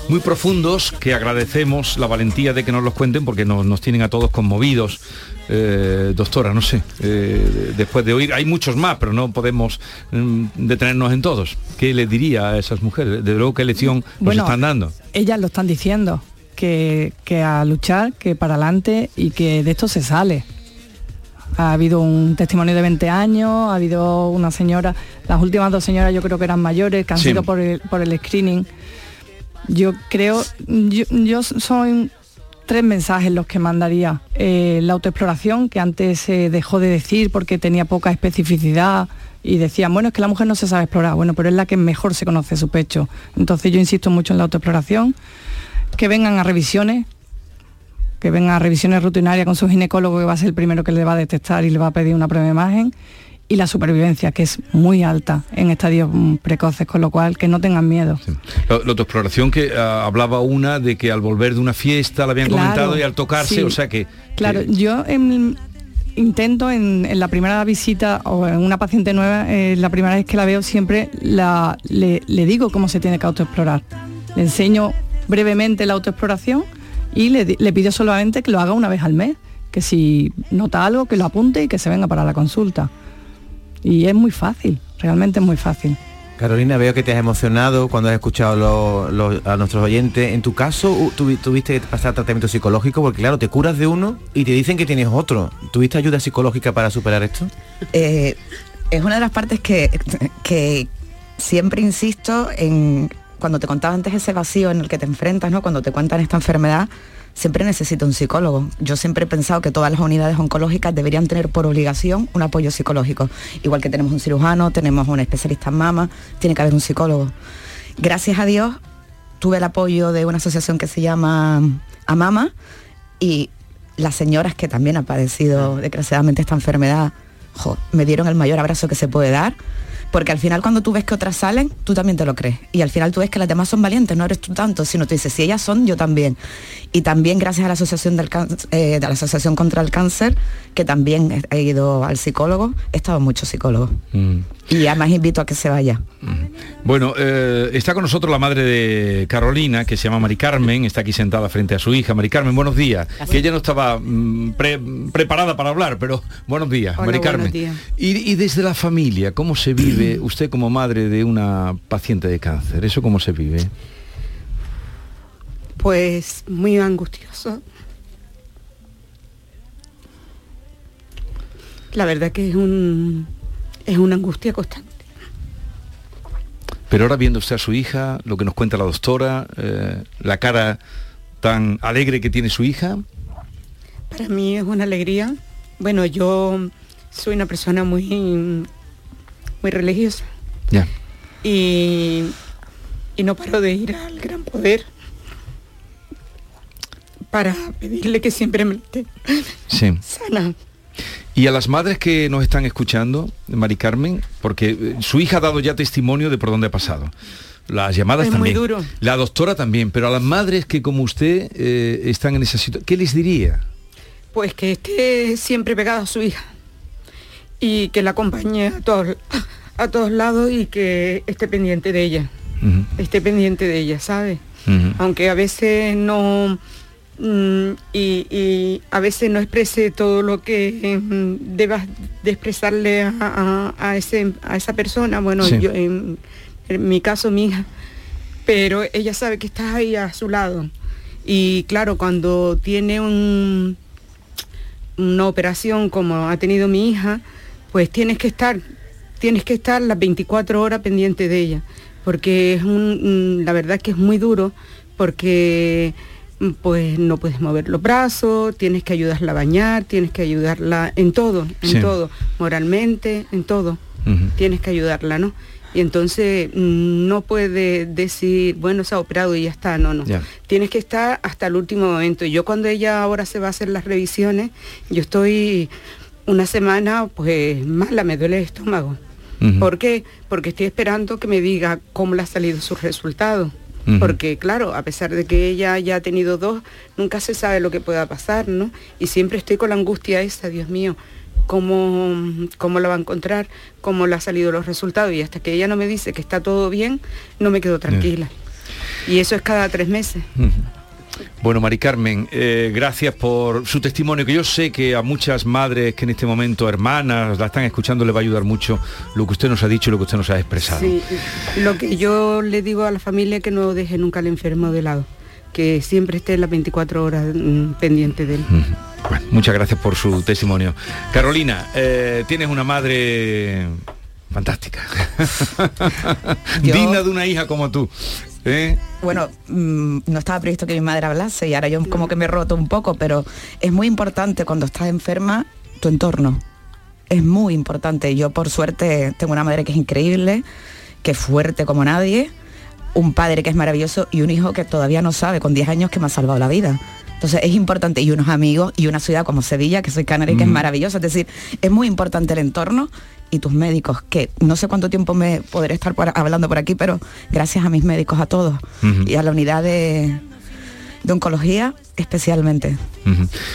muy profundos que agradecemos la valentía de que nos los cuenten porque nos, nos tienen a todos conmovidos. Eh, doctora, no sé, eh, después de oír, hay muchos más, pero no podemos mm, detenernos en todos. ¿Qué le diría a esas mujeres? De luego, ¿qué lección nos Bueno, están dando? Ellas lo están diciendo, que, que a luchar, que para adelante y que de esto se sale. Ha habido un testimonio de 20 años, ha habido una señora, las últimas dos señoras yo creo que eran mayores, que han Sí. sido por el, por el screening. Yo creo, yo, yo soy tres mensajes los que mandaría. Eh, la autoexploración, que antes se dejó de decir porque tenía poca especificidad y decían, bueno, es que la mujer no se sabe explorar, bueno, pero es la que mejor se conoce su pecho. Entonces yo insisto mucho en la autoexploración, que vengan a revisiones, que vengan a revisiones rutinarias con su ginecólogo, que va a ser el primero que le va a detectar y le va a pedir una prueba de imagen, y la supervivencia, que es muy alta en estadios mm, precoces, con lo cual que no tengan miedo. La, la autoexploración que ah, hablaba una de que al volver de una fiesta la habían Claro, comentado y al tocarse, sí. o sea que... Claro, que- yo en- intento en, en la primera visita o en una paciente nueva, eh, la primera vez que la veo siempre la, le, le digo cómo se tiene que autoexplorar. Le enseño brevemente la autoexploración y le, le pido solamente que lo haga una vez al mes, que si nota algo que lo apunte y que se venga para la consulta. Y es muy fácil, realmente es muy fácil. Carolina, veo que te has emocionado cuando has escuchado lo- lo- a nuestros oyentes. En tu caso, tuviste que pasar tratamiento psicológico porque, claro, te curas de uno y te dicen que tienes otro. ¿Tuviste ayuda psicológica para superar esto? Eh, es una de las partes que, que siempre insisto en cuando te contaba antes ese vacío en el que te enfrentas, ¿no? Cuando te cuentan esta enfermedad, siempre necesito un psicólogo. Yo siempre he pensado que todas las unidades oncológicas deberían tener por obligación un apoyo psicológico. Igual que tenemos un cirujano, tenemos un especialista en mama, tiene que haber un psicólogo. Gracias a Dios tuve el apoyo de una asociación que se llama Amama y las señoras que también han padecido desgraciadamente esta enfermedad jo, me dieron el mayor abrazo que se puede dar. Porque al final cuando tú ves que otras salen, tú también te lo crees. Y al final tú ves que las demás son valientes, no eres tú tanto, sino tú dices, si ellas son, yo también. Y también gracias a la Asociación, del eh, la Asociación contra el Cáncer, que también he- ido al psicólogo, he estado en muchos psicólogos. Mm. Y además invito a que se vaya. Bueno, eh, está con nosotros la madre de Carolina, que se llama Mari Carmen, está aquí sentada frente a su hija. Mari Carmen, buenos días. Que ella no estaba mm, pre- preparada para hablar, pero buenos días, Hola, Mari buenos Carmen. días. Y, y desde la familia, ¿cómo se vive usted como madre de una paciente de cáncer? ¿Eso cómo se vive? Pues muy angustioso. La verdad que es un es una angustia constante. Pero ahora viendo usted a su hija, lo que nos cuenta la doctora, eh, la cara tan alegre que tiene su hija, Para mí es una alegría. Bueno, yo soy una persona muy muy religiosa ya. y, y no paro de ir al gran poder para pedirle que siempre me esté Sí. sana. Y a las madres que nos están escuchando, Mari Carmen, porque eh, su hija ha dado ya testimonio de por dónde ha pasado. Las llamadas Es muy también. duro. La doctora también, pero a las madres que como usted eh, están en esa situación, ¿qué les diría? Pues que esté siempre pegada a su hija y que la acompañe a todos, a todos lados y que esté pendiente de ella, esté pendiente de ella, ¿sabe? Aunque a veces no y, y a veces no exprese todo lo que mm, debas de expresarle a, a- a ese, a esa persona, bueno, Sí. yo en, en mi caso mi hija, pero ella sabe que estás ahí a su lado. Y claro, cuando tiene un, una operación como ha tenido mi hija, pues tienes que estar, tienes que estar las 24 horas pendiente de ella, porque es un, mm, la verdad que es muy duro, porque mm, pues no puedes mover los brazos, tienes que ayudarla a bañar, tienes que ayudarla en todo, en Sí. todo, moralmente, en todo, tienes que ayudarla, ¿no? Y entonces mm, no puede decir, bueno, se ha operado y ya está, no, no Ya. tienes que estar hasta el último momento. Y yo cuando ella ahora se va a hacer las revisiones, yo estoy una semana pues mala, me duele el estómago. Ujú. ¿Por qué? Porque estoy esperando que me diga cómo le ha salido su Porque claro, a pesar de que ella ya ha tenido dos, nunca se sabe lo que pueda pasar, ¿no? Y siempre estoy con la angustia esa, Dios mío, cómo, cómo la va a encontrar, cómo le ha salido los resultados. Y hasta que ella no me dice que está todo bien, no me quedo tranquila. Y eso es cada tres meses. Bueno, Mari Carmen, eh, gracias por su testimonio, que yo sé que a muchas madres que en este momento, hermanas, la están escuchando, le va a ayudar mucho lo que usted nos ha dicho y lo que usted nos ha expresado. Sí, lo que yo le digo a la familia es que no deje nunca al enfermo de lado, que siempre esté las 24 horas mm, pendiente de él. Bueno, muchas gracias por su testimonio. Carolina, eh, tienes una madre fantástica, Yo- digna de una hija como tú. ¿Eh? Bueno, mm, no estaba previsto que mi madre hablase y ahora yo como que me he roto un poco, pero es muy importante cuando estás enferma tu entorno. Es muy importante. Yo por suerte tengo una madre que es increíble, que es fuerte como nadie, un padre que es maravilloso y un hijo que todavía no sabe con 10 años que me ha salvado la vida. Entonces es importante y unos amigos y una ciudad como Sevilla, que soy canaria, que es maravillosa. Es decir, es muy importante el entorno y tus médicos, que no sé cuánto tiempo me podré estar por- hablando por aquí, pero gracias a mis médicos, a todos y a la unidad de, de oncología especialmente.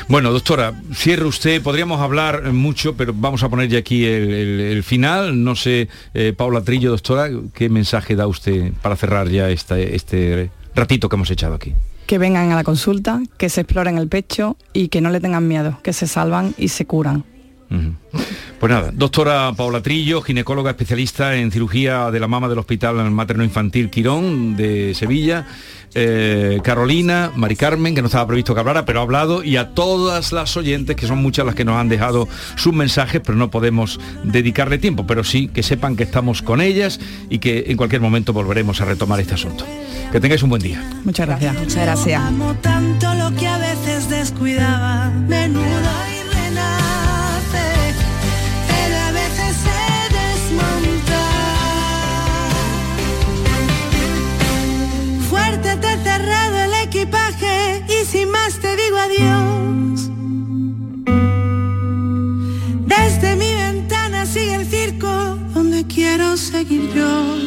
Bueno, doctora, cierre usted, podríamos hablar mucho, pero vamos a poner ya aquí el, el- el final. No sé, eh, Paula Trillo, doctora, ¿qué mensaje da usted para cerrar ya esta- este ratito que hemos echado aquí? Que vengan a la consulta, que se exploren el pecho y que no le tengan miedo, que se salvan y se curan. Pues nada, doctora Paula Trillo, ginecóloga especialista en cirugía de la mama del Hospital Materno Infantil Quirón de Sevilla, eh, Carolina, Mari Carmen, que no estaba previsto que hablara, pero ha hablado, y a todas las oyentes, que son muchas las que nos han dejado sus mensajes, pero no podemos dedicarle tiempo, pero sí que sepan que estamos con ellas y que en cualquier momento volveremos a retomar este asunto. Que tengáis un buen día. Muchas gracias. Muchas gracias. Quiero seguir yo.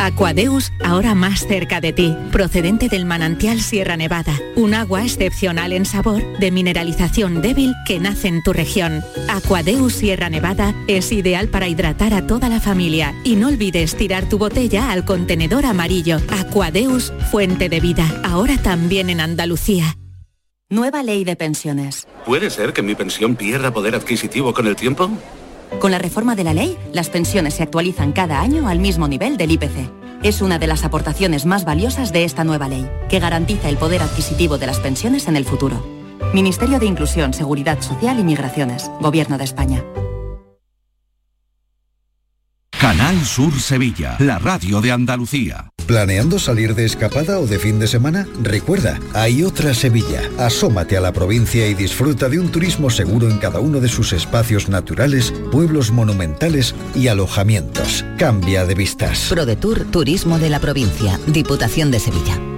Aquadeus, ahora más cerca de ti, procedente del manantial Sierra Nevada, un agua excepcional en sabor, de mineralización débil que nace en tu región. Aquadeus Sierra Nevada es ideal para hidratar a toda la familia y no olvides tirar tu botella al contenedor amarillo. Aquadeus, fuente de vida, ahora también en Andalucía. Nueva ley de pensiones. ¿Puede ser que mi pensión pierda poder adquisitivo con el tiempo? Con la reforma de la ley, las pensiones se actualizan cada año al mismo nivel del IPC. Es una de las aportaciones más valiosas de esta nueva ley, que garantiza el poder adquisitivo de las pensiones en el futuro. Ministerio de Inclusión, Seguridad Social y Migraciones, Gobierno de España. Canal Sur Sevilla, la radio de Andalucía. ¿Planeando salir de escapada o de fin de semana? Recuerda, hay otra Sevilla. Asómate a la provincia y disfruta de un turismo seguro en cada uno de sus espacios naturales, pueblos monumentales y alojamientos. Cambia de vistas. ProDetour Turismo de la Provincia, Diputación de Sevilla.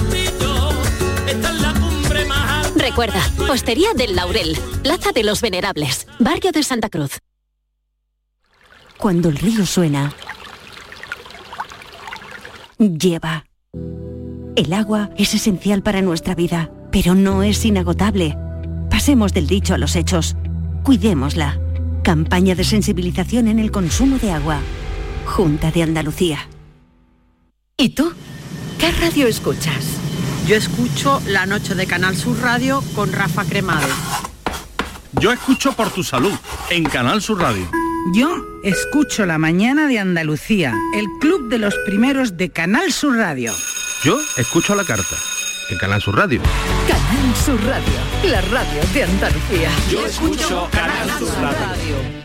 Recuerda, del Laurel, Plaza de los Venerables, Barrio de Santa Cruz. Cuando el río suena, lleva. El agua es esencial para nuestra vida, pero no es inagotable. Pasemos del dicho a los hechos. Cuidémosla. Campaña de sensibilización en el consumo de agua. Junta de Andalucía. ¿Y tú? ¿Qué radio escuchas? Yo escucho La Noche de Canal Sur Radio con Rafa Cremado. Yo escucho por tu salud en Canal Sur Radio. Yo escucho La Mañana de Andalucía, el club de los primeros de Canal Sur Radio. Yo escucho la carta en Canal Sur Radio. Canal Sur Radio, la radio de Andalucía. Yo escucho Canal Sur Radio.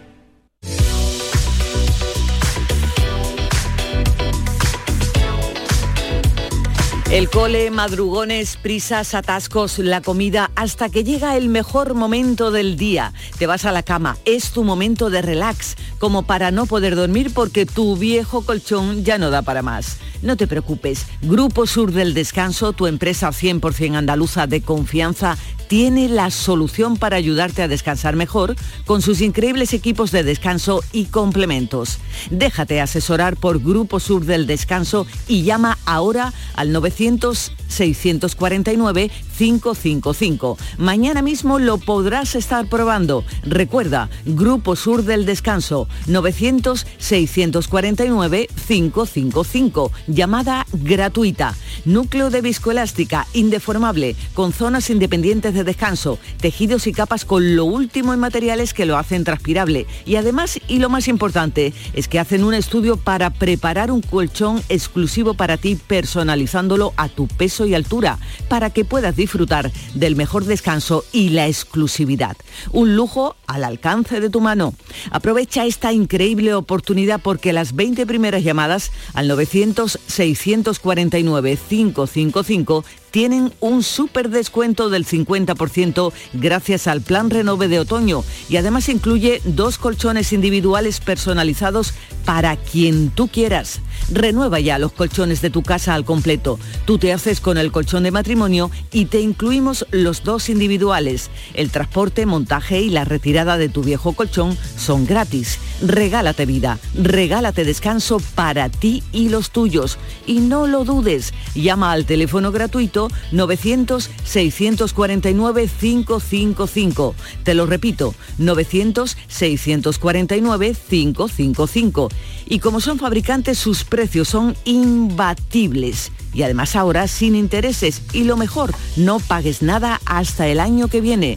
El cole, madrugones, prisas, atascos, la comida, hasta que llega el mejor momento del día. Te vas a la cama, es tu momento de relax, como para no poder dormir porque tu viejo colchón ya no da para más. No te preocupes, Grupo Sur del Descanso, tu empresa 100% andaluza de confianza, tiene la solución para ayudarte a descansar mejor con sus increíbles equipos de descanso y complementos. Déjate asesorar por Grupo Sur del Descanso y llama ahora al 900 649 555. Mañana mismo lo podrás estar probando. Recuerda, Grupo Sur del Descanso, 900-649-555. Llamada gratuita. Núcleo de viscoelástica, indeformable, con zonas independientes de descanso, tejidos y capas con lo último en materiales que lo hacen transpirable. Y además, y lo más importante, es que hacen un estudio para preparar un colchón exclusivo para ti, personalizándolo a tu peso y altura, para que puedas disfrutar del mejor descanso y la exclusividad. Un lujo al alcance de tu mano. Aprovecha esta increíble oportunidad porque las 20 primeras llamadas al 900-649-555 tienen un súper descuento del 50% gracias al plan Renove de otoño y además incluye dos colchones individuales personalizados para quien tú quieras. Renueva ya los colchones de tu casa al completo. Tú te haces con el colchón de matrimonio y te incluimos los dos individuales. El transporte, montaje y la retirada de tu viejo colchón son gratis. Regálate vida, regálate descanso para ti y los tuyos. Y no lo dudes, llama al teléfono gratuito 900-649-555. Te lo repito, 900-649-555. Y como son fabricantes, sus precios son imbatibles. Y además ahora sin intereses. Y lo mejor, no pagues nada hasta el año que viene.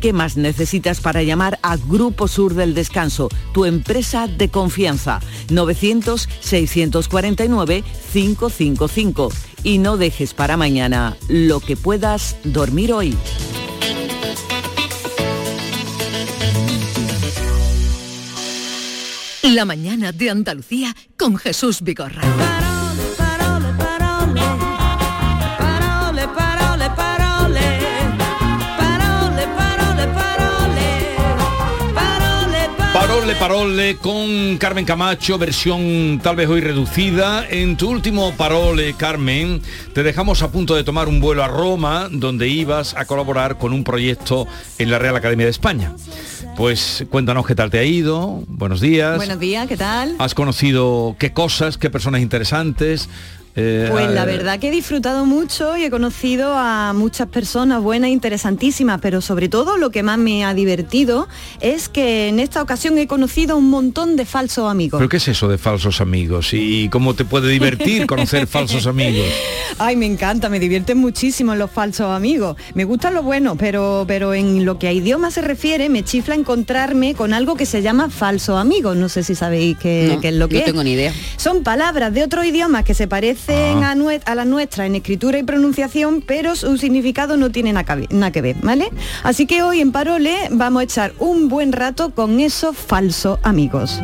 ¿Qué más necesitas para llamar a Grupo Sur del Descanso, tu empresa de confianza? 900-649-555. Y no dejes para mañana lo que puedas dormir hoy. La mañana de Andalucía con Jesús Vigorra. Parole, parole con Carmen Camacho, versión tal vez hoy reducida. En tu último parole, Carmen, te dejamos a punto de tomar un vuelo a Roma, donde ibas a colaborar con un proyecto en la Real Academia de España. Pues cuéntanos qué tal te ha ido, buenos días. Buenos días, ¿qué tal? ¿Has conocido qué cosas, qué personas interesantes? Eh, Pues la verdad que he disfrutado mucho y he conocido a muchas personas buenas, interesantísimas, pero sobre todo lo que más me ha divertido es que en esta ocasión he conocido un montón de falsos amigos. ¿Pero qué es eso de falsos amigos? ¿Y cómo te puede divertir conocer falsos amigos? Ay, me encanta, me divierten muchísimo los falsos amigos. Me gustan los buenos, pero, pero en lo que a idioma se refiere, me chifla encontrarme con algo que se llama falso amigo. No sé si sabéis qué, No, qué es lo que no es. tengo ni idea. Son palabras de otro idioma que se parecen Ah. a, a la nuestra en escritura y pronunciación, pero su significado no tiene nada que ver- nada que ver, ¿vale? Así que hoy en Parole vamos a echar un buen rato con esos falsos amigos.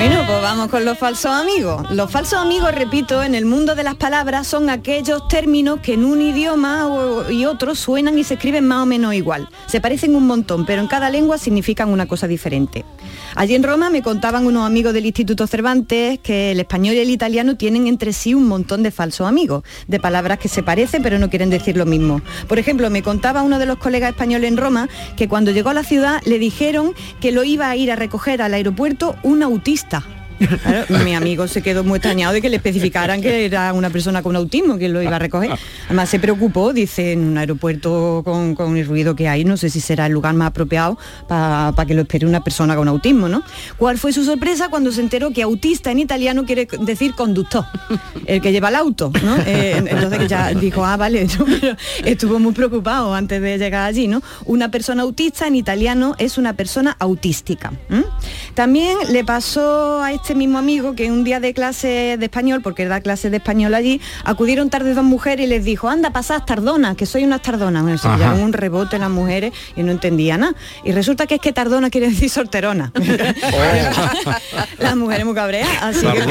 Bueno, pues vamos con los falsos amigos. Los falsos amigos, repito, en el mundo de las palabras son aquellos términos que en un idioma y otro suenan y se escriben más o menos igual. Se parecen un montón, pero en cada lengua significan una cosa diferente. Allí en Roma me contaban unos amigos del Instituto Cervantes que el español y el italiano tienen entre sí un montón de falsos amigos, de palabras que se parecen pero no quieren decir lo mismo. Por ejemplo, me contaba uno de los colegas españoles en Roma que cuando llegó a la ciudad le dijeron que lo iba a ir a recoger al aeropuerto un autista. 있다. Claro, mi amigo se quedó muy extrañado de que le especificaran que era una persona con autismo que lo iba a recoger. Además se preocupó, dice, en un aeropuerto con, con el ruido que hay, no sé si será el lugar más apropiado para que lo espere una persona con autismo, ¿no? ¿Cuál fue su sorpresa cuando se enteró que autista en italiano quiere decir conductor, el que lleva el auto, ¿no? Eh, entonces ya dijo, ah, vale, pero estuvo muy preocupado antes de llegar allí, ¿no? Una persona autista en italiano es una persona autística. También le pasó a este este mismo amigo que un día de clase de español, porque da clases de español allí, acudieron tarde dos mujeres y les dijo, anda, pasad tardona, que soy unas tardonas. Bueno, se un rebote las mujeres y no entendía nada. Y resulta que es que tardona quiere decir solterona. las mujeres muy cabreas, así que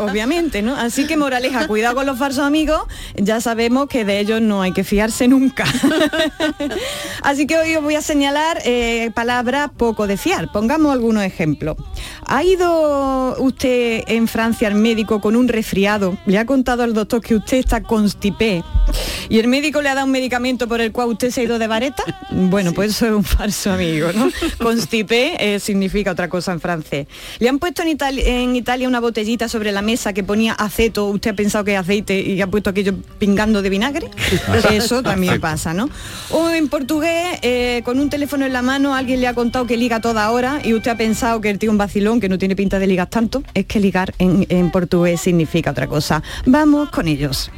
obviamente, ¿no? Así que moraleja, cuidado con los falsos amigos, ya sabemos que de ellos no hay que fiarse nunca. Así que hoy os voy a señalar eh, palabras poco de fiar. Pongamos algunos ejemplos. ¿Ha ido usted en Francia al médico con un resfriado? ¿Le ha contado al doctor que usted está constipé? ¿Y el médico le ha dado un medicamento por el cual usted se ha ido de vareta? Bueno, pues eso es un falso amigo, ¿no? Constipé eh, significa otra cosa en francés. ¿Le han puesto en, Itali- en Italia una botellita sobre la mesa que ponía aceto? ¿Usted ha pensado que es aceite y ha puesto aquello pingando de vinagre? Eso también pasa, ¿no? O en portugués, eh, con un teléfono en la mano, alguien le ha contado que liga toda hora y usted ha pensado que el tío un vacilón, que no tiene pinta de ligar tanto. Es que ligar en, en portugués significa otra cosa. Vamos con ellos.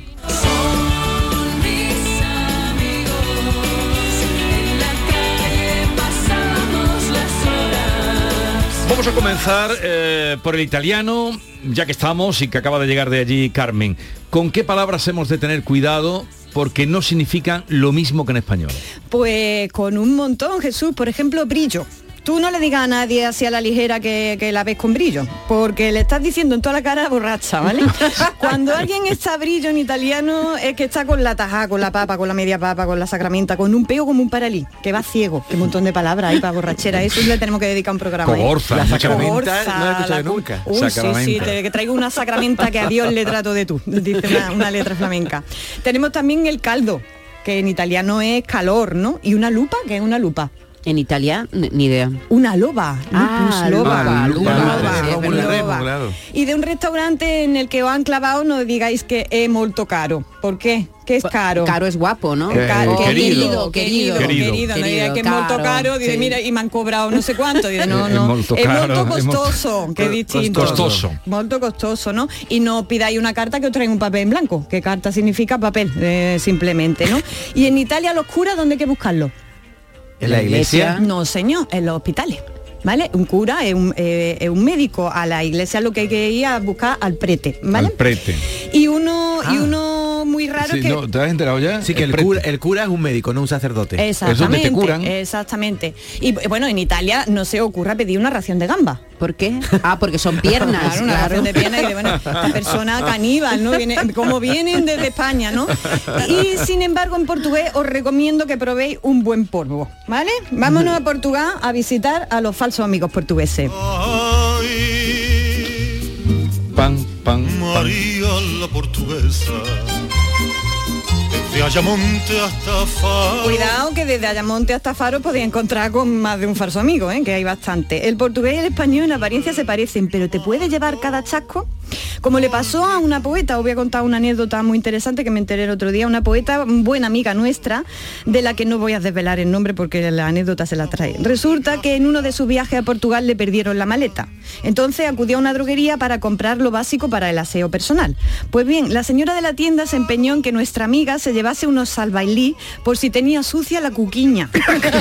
Vamos a comenzar eh, por el italiano, ya que estamos y que acaba de llegar de allí Carmen. ¿Con qué palabras hemos de tener cuidado? Porque no significan lo mismo que en español. Pues con un montón, Jesús. Por ejemplo, brillo. Tú no le digas a nadie así a la ligera que, que la ves con brillo, porque le estás diciendo en toda la cara borracha, ¿vale? Cuando alguien está brillo en italiano es que está con la tajá, con la papa, con la media papa, con la sacramenta, con un peo como un paralí, que va ciego. Qué montón de palabras ahí para borrachera. Eso le tenemos que dedicar un programa. ¿eh? Cogorza, La sacramenta, no la he escuchado nunca. Uy, sí, sí, te, que traigo una sacramenta que a Dios le trato de tú, dice una, una letra flamenca. Tenemos también el caldo, que en italiano es calor, ¿no? Y una lupa, que es una lupa. En Italia, ni idea. Una loba, Ah, loba, loba, es loba. Y de un restaurante en el que os han clavado no digáis que es molto caro. ¿Por qué? Que es caro. Caro es guapo, ¿no? Eh, Caro- querido, querido, querido, querido. querido, no Querido, que es molto caro, dice, sí. mira, y me han cobrado no sé cuánto, dice, no, Es no, molto es molto es molto- costoso, que es distinto. Costoso. Molto costoso, ¿no? Y no pidáis una carta que os traigan un papel en blanco, que carta significa papel, eh, simplemente, ¿no? Y en Italia los curas, ¿dónde hay que buscarlos? ¿En la iglesia? No, señor, en los hospitales. ¿Vale? Un cura es un, eh, es un médico. A la iglesia lo que hay que ir a buscar al prete, ¿vale? Al prete. Y uno, y uno muy raro Sí, que. no, ¿Te has enterado ya? Sí, que el cura, el cura es un médico, no un sacerdote. Exactamente, exactamente. Y bueno, en Italia no se ocurra pedir una ración de gamba. ¿Por qué? Ah, porque son piernas. Claro, una claro. ración de piernas y de, bueno, esta persona caníbal, ¿no? Viene, como vienen desde España, ¿no? Y sin embargo, en portugués os recomiendo que probéis un buen polvo, ¿vale? Vámonos a Portugal a visitar a los falsos amigos portugueses. Pan, María la portuguesa. Ayamonte hasta Faro. Cuidado que desde Ayamonte hasta Faro podéis encontrar con más de un falso amigo, ¿eh? que hay bastante. El portugués y el español en apariencia se parecen, pero ¿te puede llevar cada chasco? Como le pasó a una poeta, os voy a contar una anécdota muy interesante que me enteré el otro día, una poeta buena amiga nuestra, de la que no voy a desvelar el nombre porque la anécdota se la trae. Resulta que en uno de sus viajes a Portugal le perdieron la maleta. Entonces acudió a una droguería para comprar lo básico para el aseo personal. Pues bien, la señora de la tienda se empeñó en que nuestra amiga se llevase unos salvailí por si tenía sucia la cuquiña.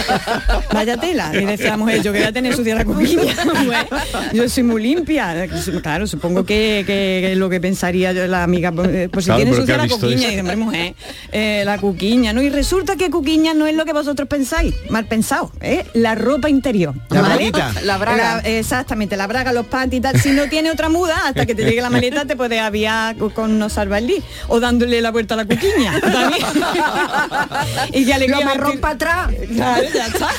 Vaya tela. Y decía la mujer, yo que voy a tener sucia la cuquiña. Yo soy muy limpia. Claro, supongo que, que- que es lo que pensaría yo la amiga, por, eh, por si Claro, tiene sucia ¿qué la cuquiña. Y dice, mujer, eh, la cuquiña, ¿no? Y resulta que cuquiña no es lo que vosotros pensáis, mal pensado, ¿eh? La ropa interior. La ¿vale? La braga. La- exactamente, la braga, los panties y tal. Si no tiene otra muda, hasta que te llegue la maleta te puedes aviar co- con unos salvailí o dándole la vuelta a la cuquiña. también. Y ya le Lo voy a marrón para atrás. Claro, ya está.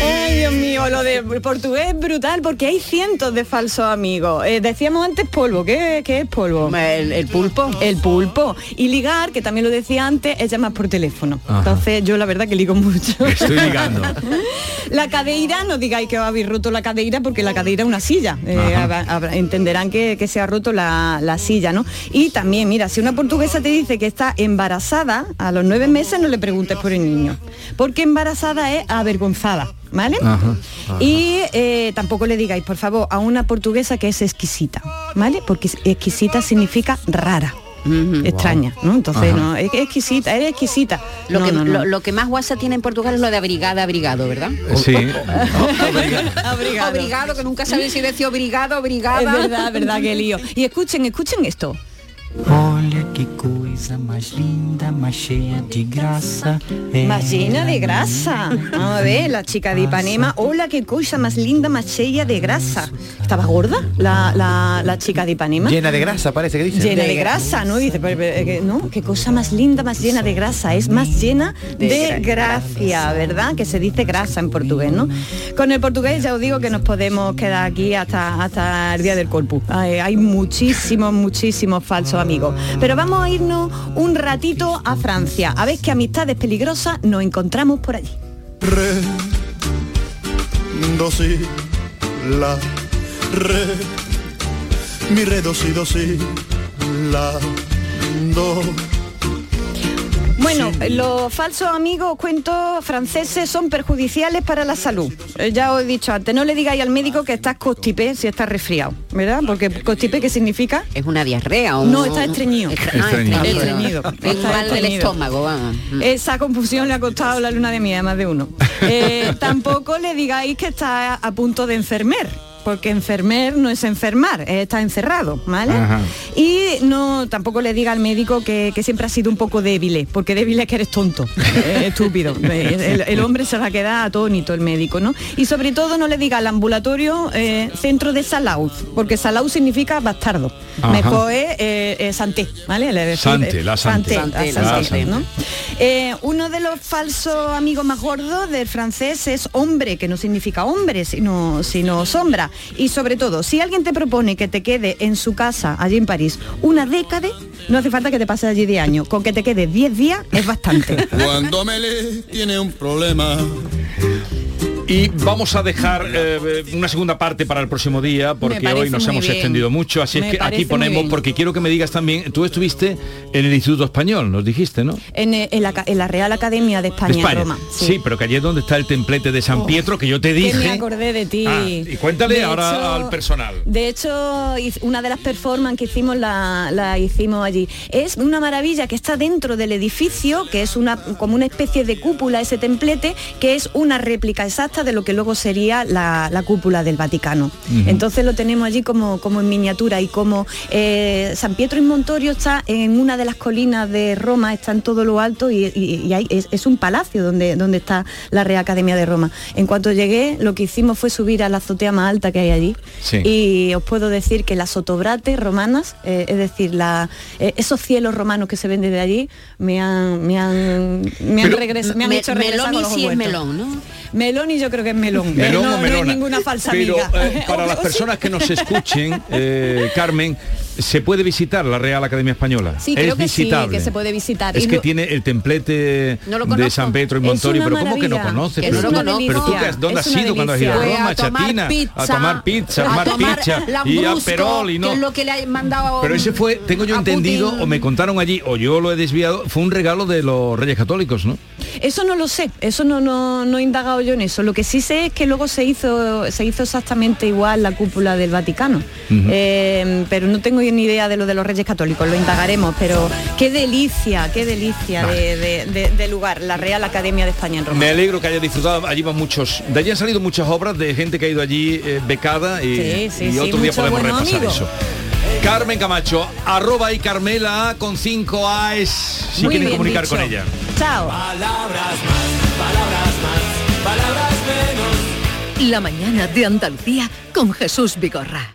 Ay, Dios mío, lo de portugués es brutal porque hay cientos de falsos amigos. Eh, decíamos antes polvo, ¿qué, qué es polvo? El, pulpo. El pulpo. Y ligar, que también lo decía antes, es llamar por teléfono. Ajá. Entonces yo la verdad que ligo mucho. Estoy ligando. La cadeira, no digáis que os habéis roto la cadeira porque la cadeira es una silla. Eh, entenderán que, que se ha roto la, la silla, ¿no? Y también, mira, si una portuguesa te dice que está embarazada, a los nueve meses no le preguntes por el niño. Porque embarazada es avergonzada. ¿Vale? Ajá, ajá. Y eh, tampoco le digáis, por favor, a una portuguesa que es exquisita, ¿vale? Porque exquisita significa rara. Extraña, ¿no? Entonces, Ajá. no, es exquisita, es exquisita. Lo, No, que, no, no. Lo, lo que más guasa tiene en Portugal es lo de abrigada, abrigado, ¿verdad? Sí. Abrigado. Que nunca sabes si decir obrigado, obrigada. Es verdad, verdad, qué lío. Y escuchen, escuchen esto. Olha que coisa mais linda, mais cheia de graça. Más llena de grasa. Vamos a ver, la chica de Ipanema. Hola, qué cosa más linda, más llena de grasa. ¿Estaba gorda la, la, la chica de Ipanema? Llena de grasa, parece que dice. Llena de grasa, ¿no? Dice, pero, pero, eh, no, qué cosa más linda, más llena de grasa. Es más llena de, De gra- gracia, ¿verdad? Que se dice grasa en portugués, ¿no? Con el portugués ya os digo que nos podemos quedar aquí hasta, hasta el día del corpus. Hay, hay muchísimos, muchísimos falsos amigos. Pero vamos a irnos un ratito a Francia. A ver qué amistades peligrosas nos encontramos por allí. Re, la, re, mi re, si, la, do. Bueno, los falsos amigos, cuento franceses, son perjudiciales para la salud. Eh, Ya os he dicho antes, no le digáis al médico que estás constipé si estás resfriado, ¿verdad? Porque constipé, ¿qué significa? Es una diarrea o un- No, está estreñido. Estre- Estreñido. Estreñido. Mal del estómago, vamos. Mm. Esa confusión le ha costado la luna de miel a más de uno. Eh, tampoco le digáis que está a punto de enfermer. Porque enfermer no es enfermar, es estar encerrado, ¿vale? Ajá. Y no tampoco le diga al médico que, que siempre ha sido un poco débil, ¿eh? porque débil es que eres tonto, eh, estúpido. Eh, El, el hombre se va a quedar atónito, el médico, ¿no? Y sobre todo no le diga al ambulatorio eh, centro de salud, porque salud significa bastardo. Ajá. Mejor es eh, eh, santé, ¿vale? Le Sante, eh, la. Santé, la. Eh, uno de los falsos amigos más gordos del francés es hombre, que no significa hombre, sino, sino sombra. Y sobre todo, si alguien te propone que te quede en su casa, allí en París, una década, no hace falta que te pases allí de año. Con que te quedes 10 días es bastante. Cuando Mele tiene un problema. Y vamos a dejar eh, una segunda parte para el próximo día porque hoy nos hemos bien. extendido mucho, así Me es que aquí ponemos porque quiero que me digas también, tú estuviste en el Instituto Español, nos dijiste, ¿no? En, eh, en la, en la Real Academia de España, De Roma. Sí. pero que allí es donde está el templete de San Oh, Pietro que yo te Que dije. me acordé de ti. Ah, y cuéntale De ahora hecho- al personal. De hecho, una de las performances que hicimos la, la hicimos allí. Es una maravilla que está dentro del edificio, que es una como una especie de cúpula, ese templete, que es una réplica exacta de lo que luego sería la, la cúpula del Vaticano. Entonces lo tenemos allí como, como en miniatura y como eh, San Pietro in Montorio está en una de las colinas de Roma, está en todo lo alto y, y- y hay- es, es un palacio donde, donde está la Real Academia de Roma. En cuanto llegué, lo que hicimos fue subir a la azotea más alta que hay allí Sí. y os puedo decir que las sotobrates romanas, eh, es decir, la- eh, esos cielos romanos que se ven desde allí, me han, me han, me han, Pero me han hecho regresar melón y sí es melón, ¿no? Melón y yo creo que es melón. Melón Eh, no, o no melona. ninguna falsa Pero amiga. eh, para las personas que nos escuchen, eh, Carmen, se puede visitar la Real Academia Española. Sí, es que sí, visitable. que se puede visitar. Es Y que tiene el templete No de. San Pedro y Montorio, pero ¿cómo que no conoces? Es Pero, una pero tú ¿dónde has ido cuando has ido a. Roma, a Chatina? a tomar pizza, a tomar pizza y a perol y no. lo que le mandado Pero ese fue, tengo yo entendido, Putin. o me contaron allí, o yo lo he desviado, fue un regalo de los Reyes Católicos, ¿no? Eso no lo sé, eso no, no, no he indagado yo en eso. Lo que sí sé es que luego se hizo, se hizo exactamente igual la cúpula del Vaticano. Eh, pero no tengo ni idea de lo de los Reyes Católicos, lo indagaremos, pero qué delicia, qué delicia de, de- de- de lugar, la Real Academia de España en Roma. Me alegro que haya disfrutado. Allí van muchos. De allí han salido muchas obras de gente que ha ido allí eh, becada y, Sí, sí, y sí, otro día podemos repasar amigos. eso. Carmen Camacho, arroba y Carmela con 5 A's si Muy quieren comunicar dicho. con ella. Chao. La mañana de Andalucía con Jesús Vigorra.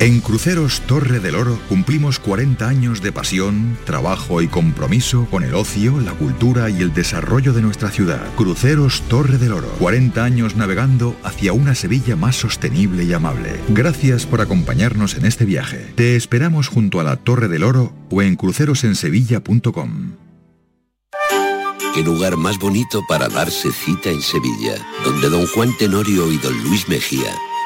En Cruceros Torre del Oro cumplimos 40 años de pasión, trabajo y compromiso con el ocio, la cultura y el desarrollo de nuestra ciudad. Cruceros Torre del Oro, 40 años navegando hacia una Sevilla más sostenible y amable. Gracias por acompañarnos en este viaje. Te esperamos junto a la Torre del Oro o en crucerosensevilla.com. qué lugar más bonito para darse cita en Sevilla, donde don Juan Tenorio y don Luis Mejía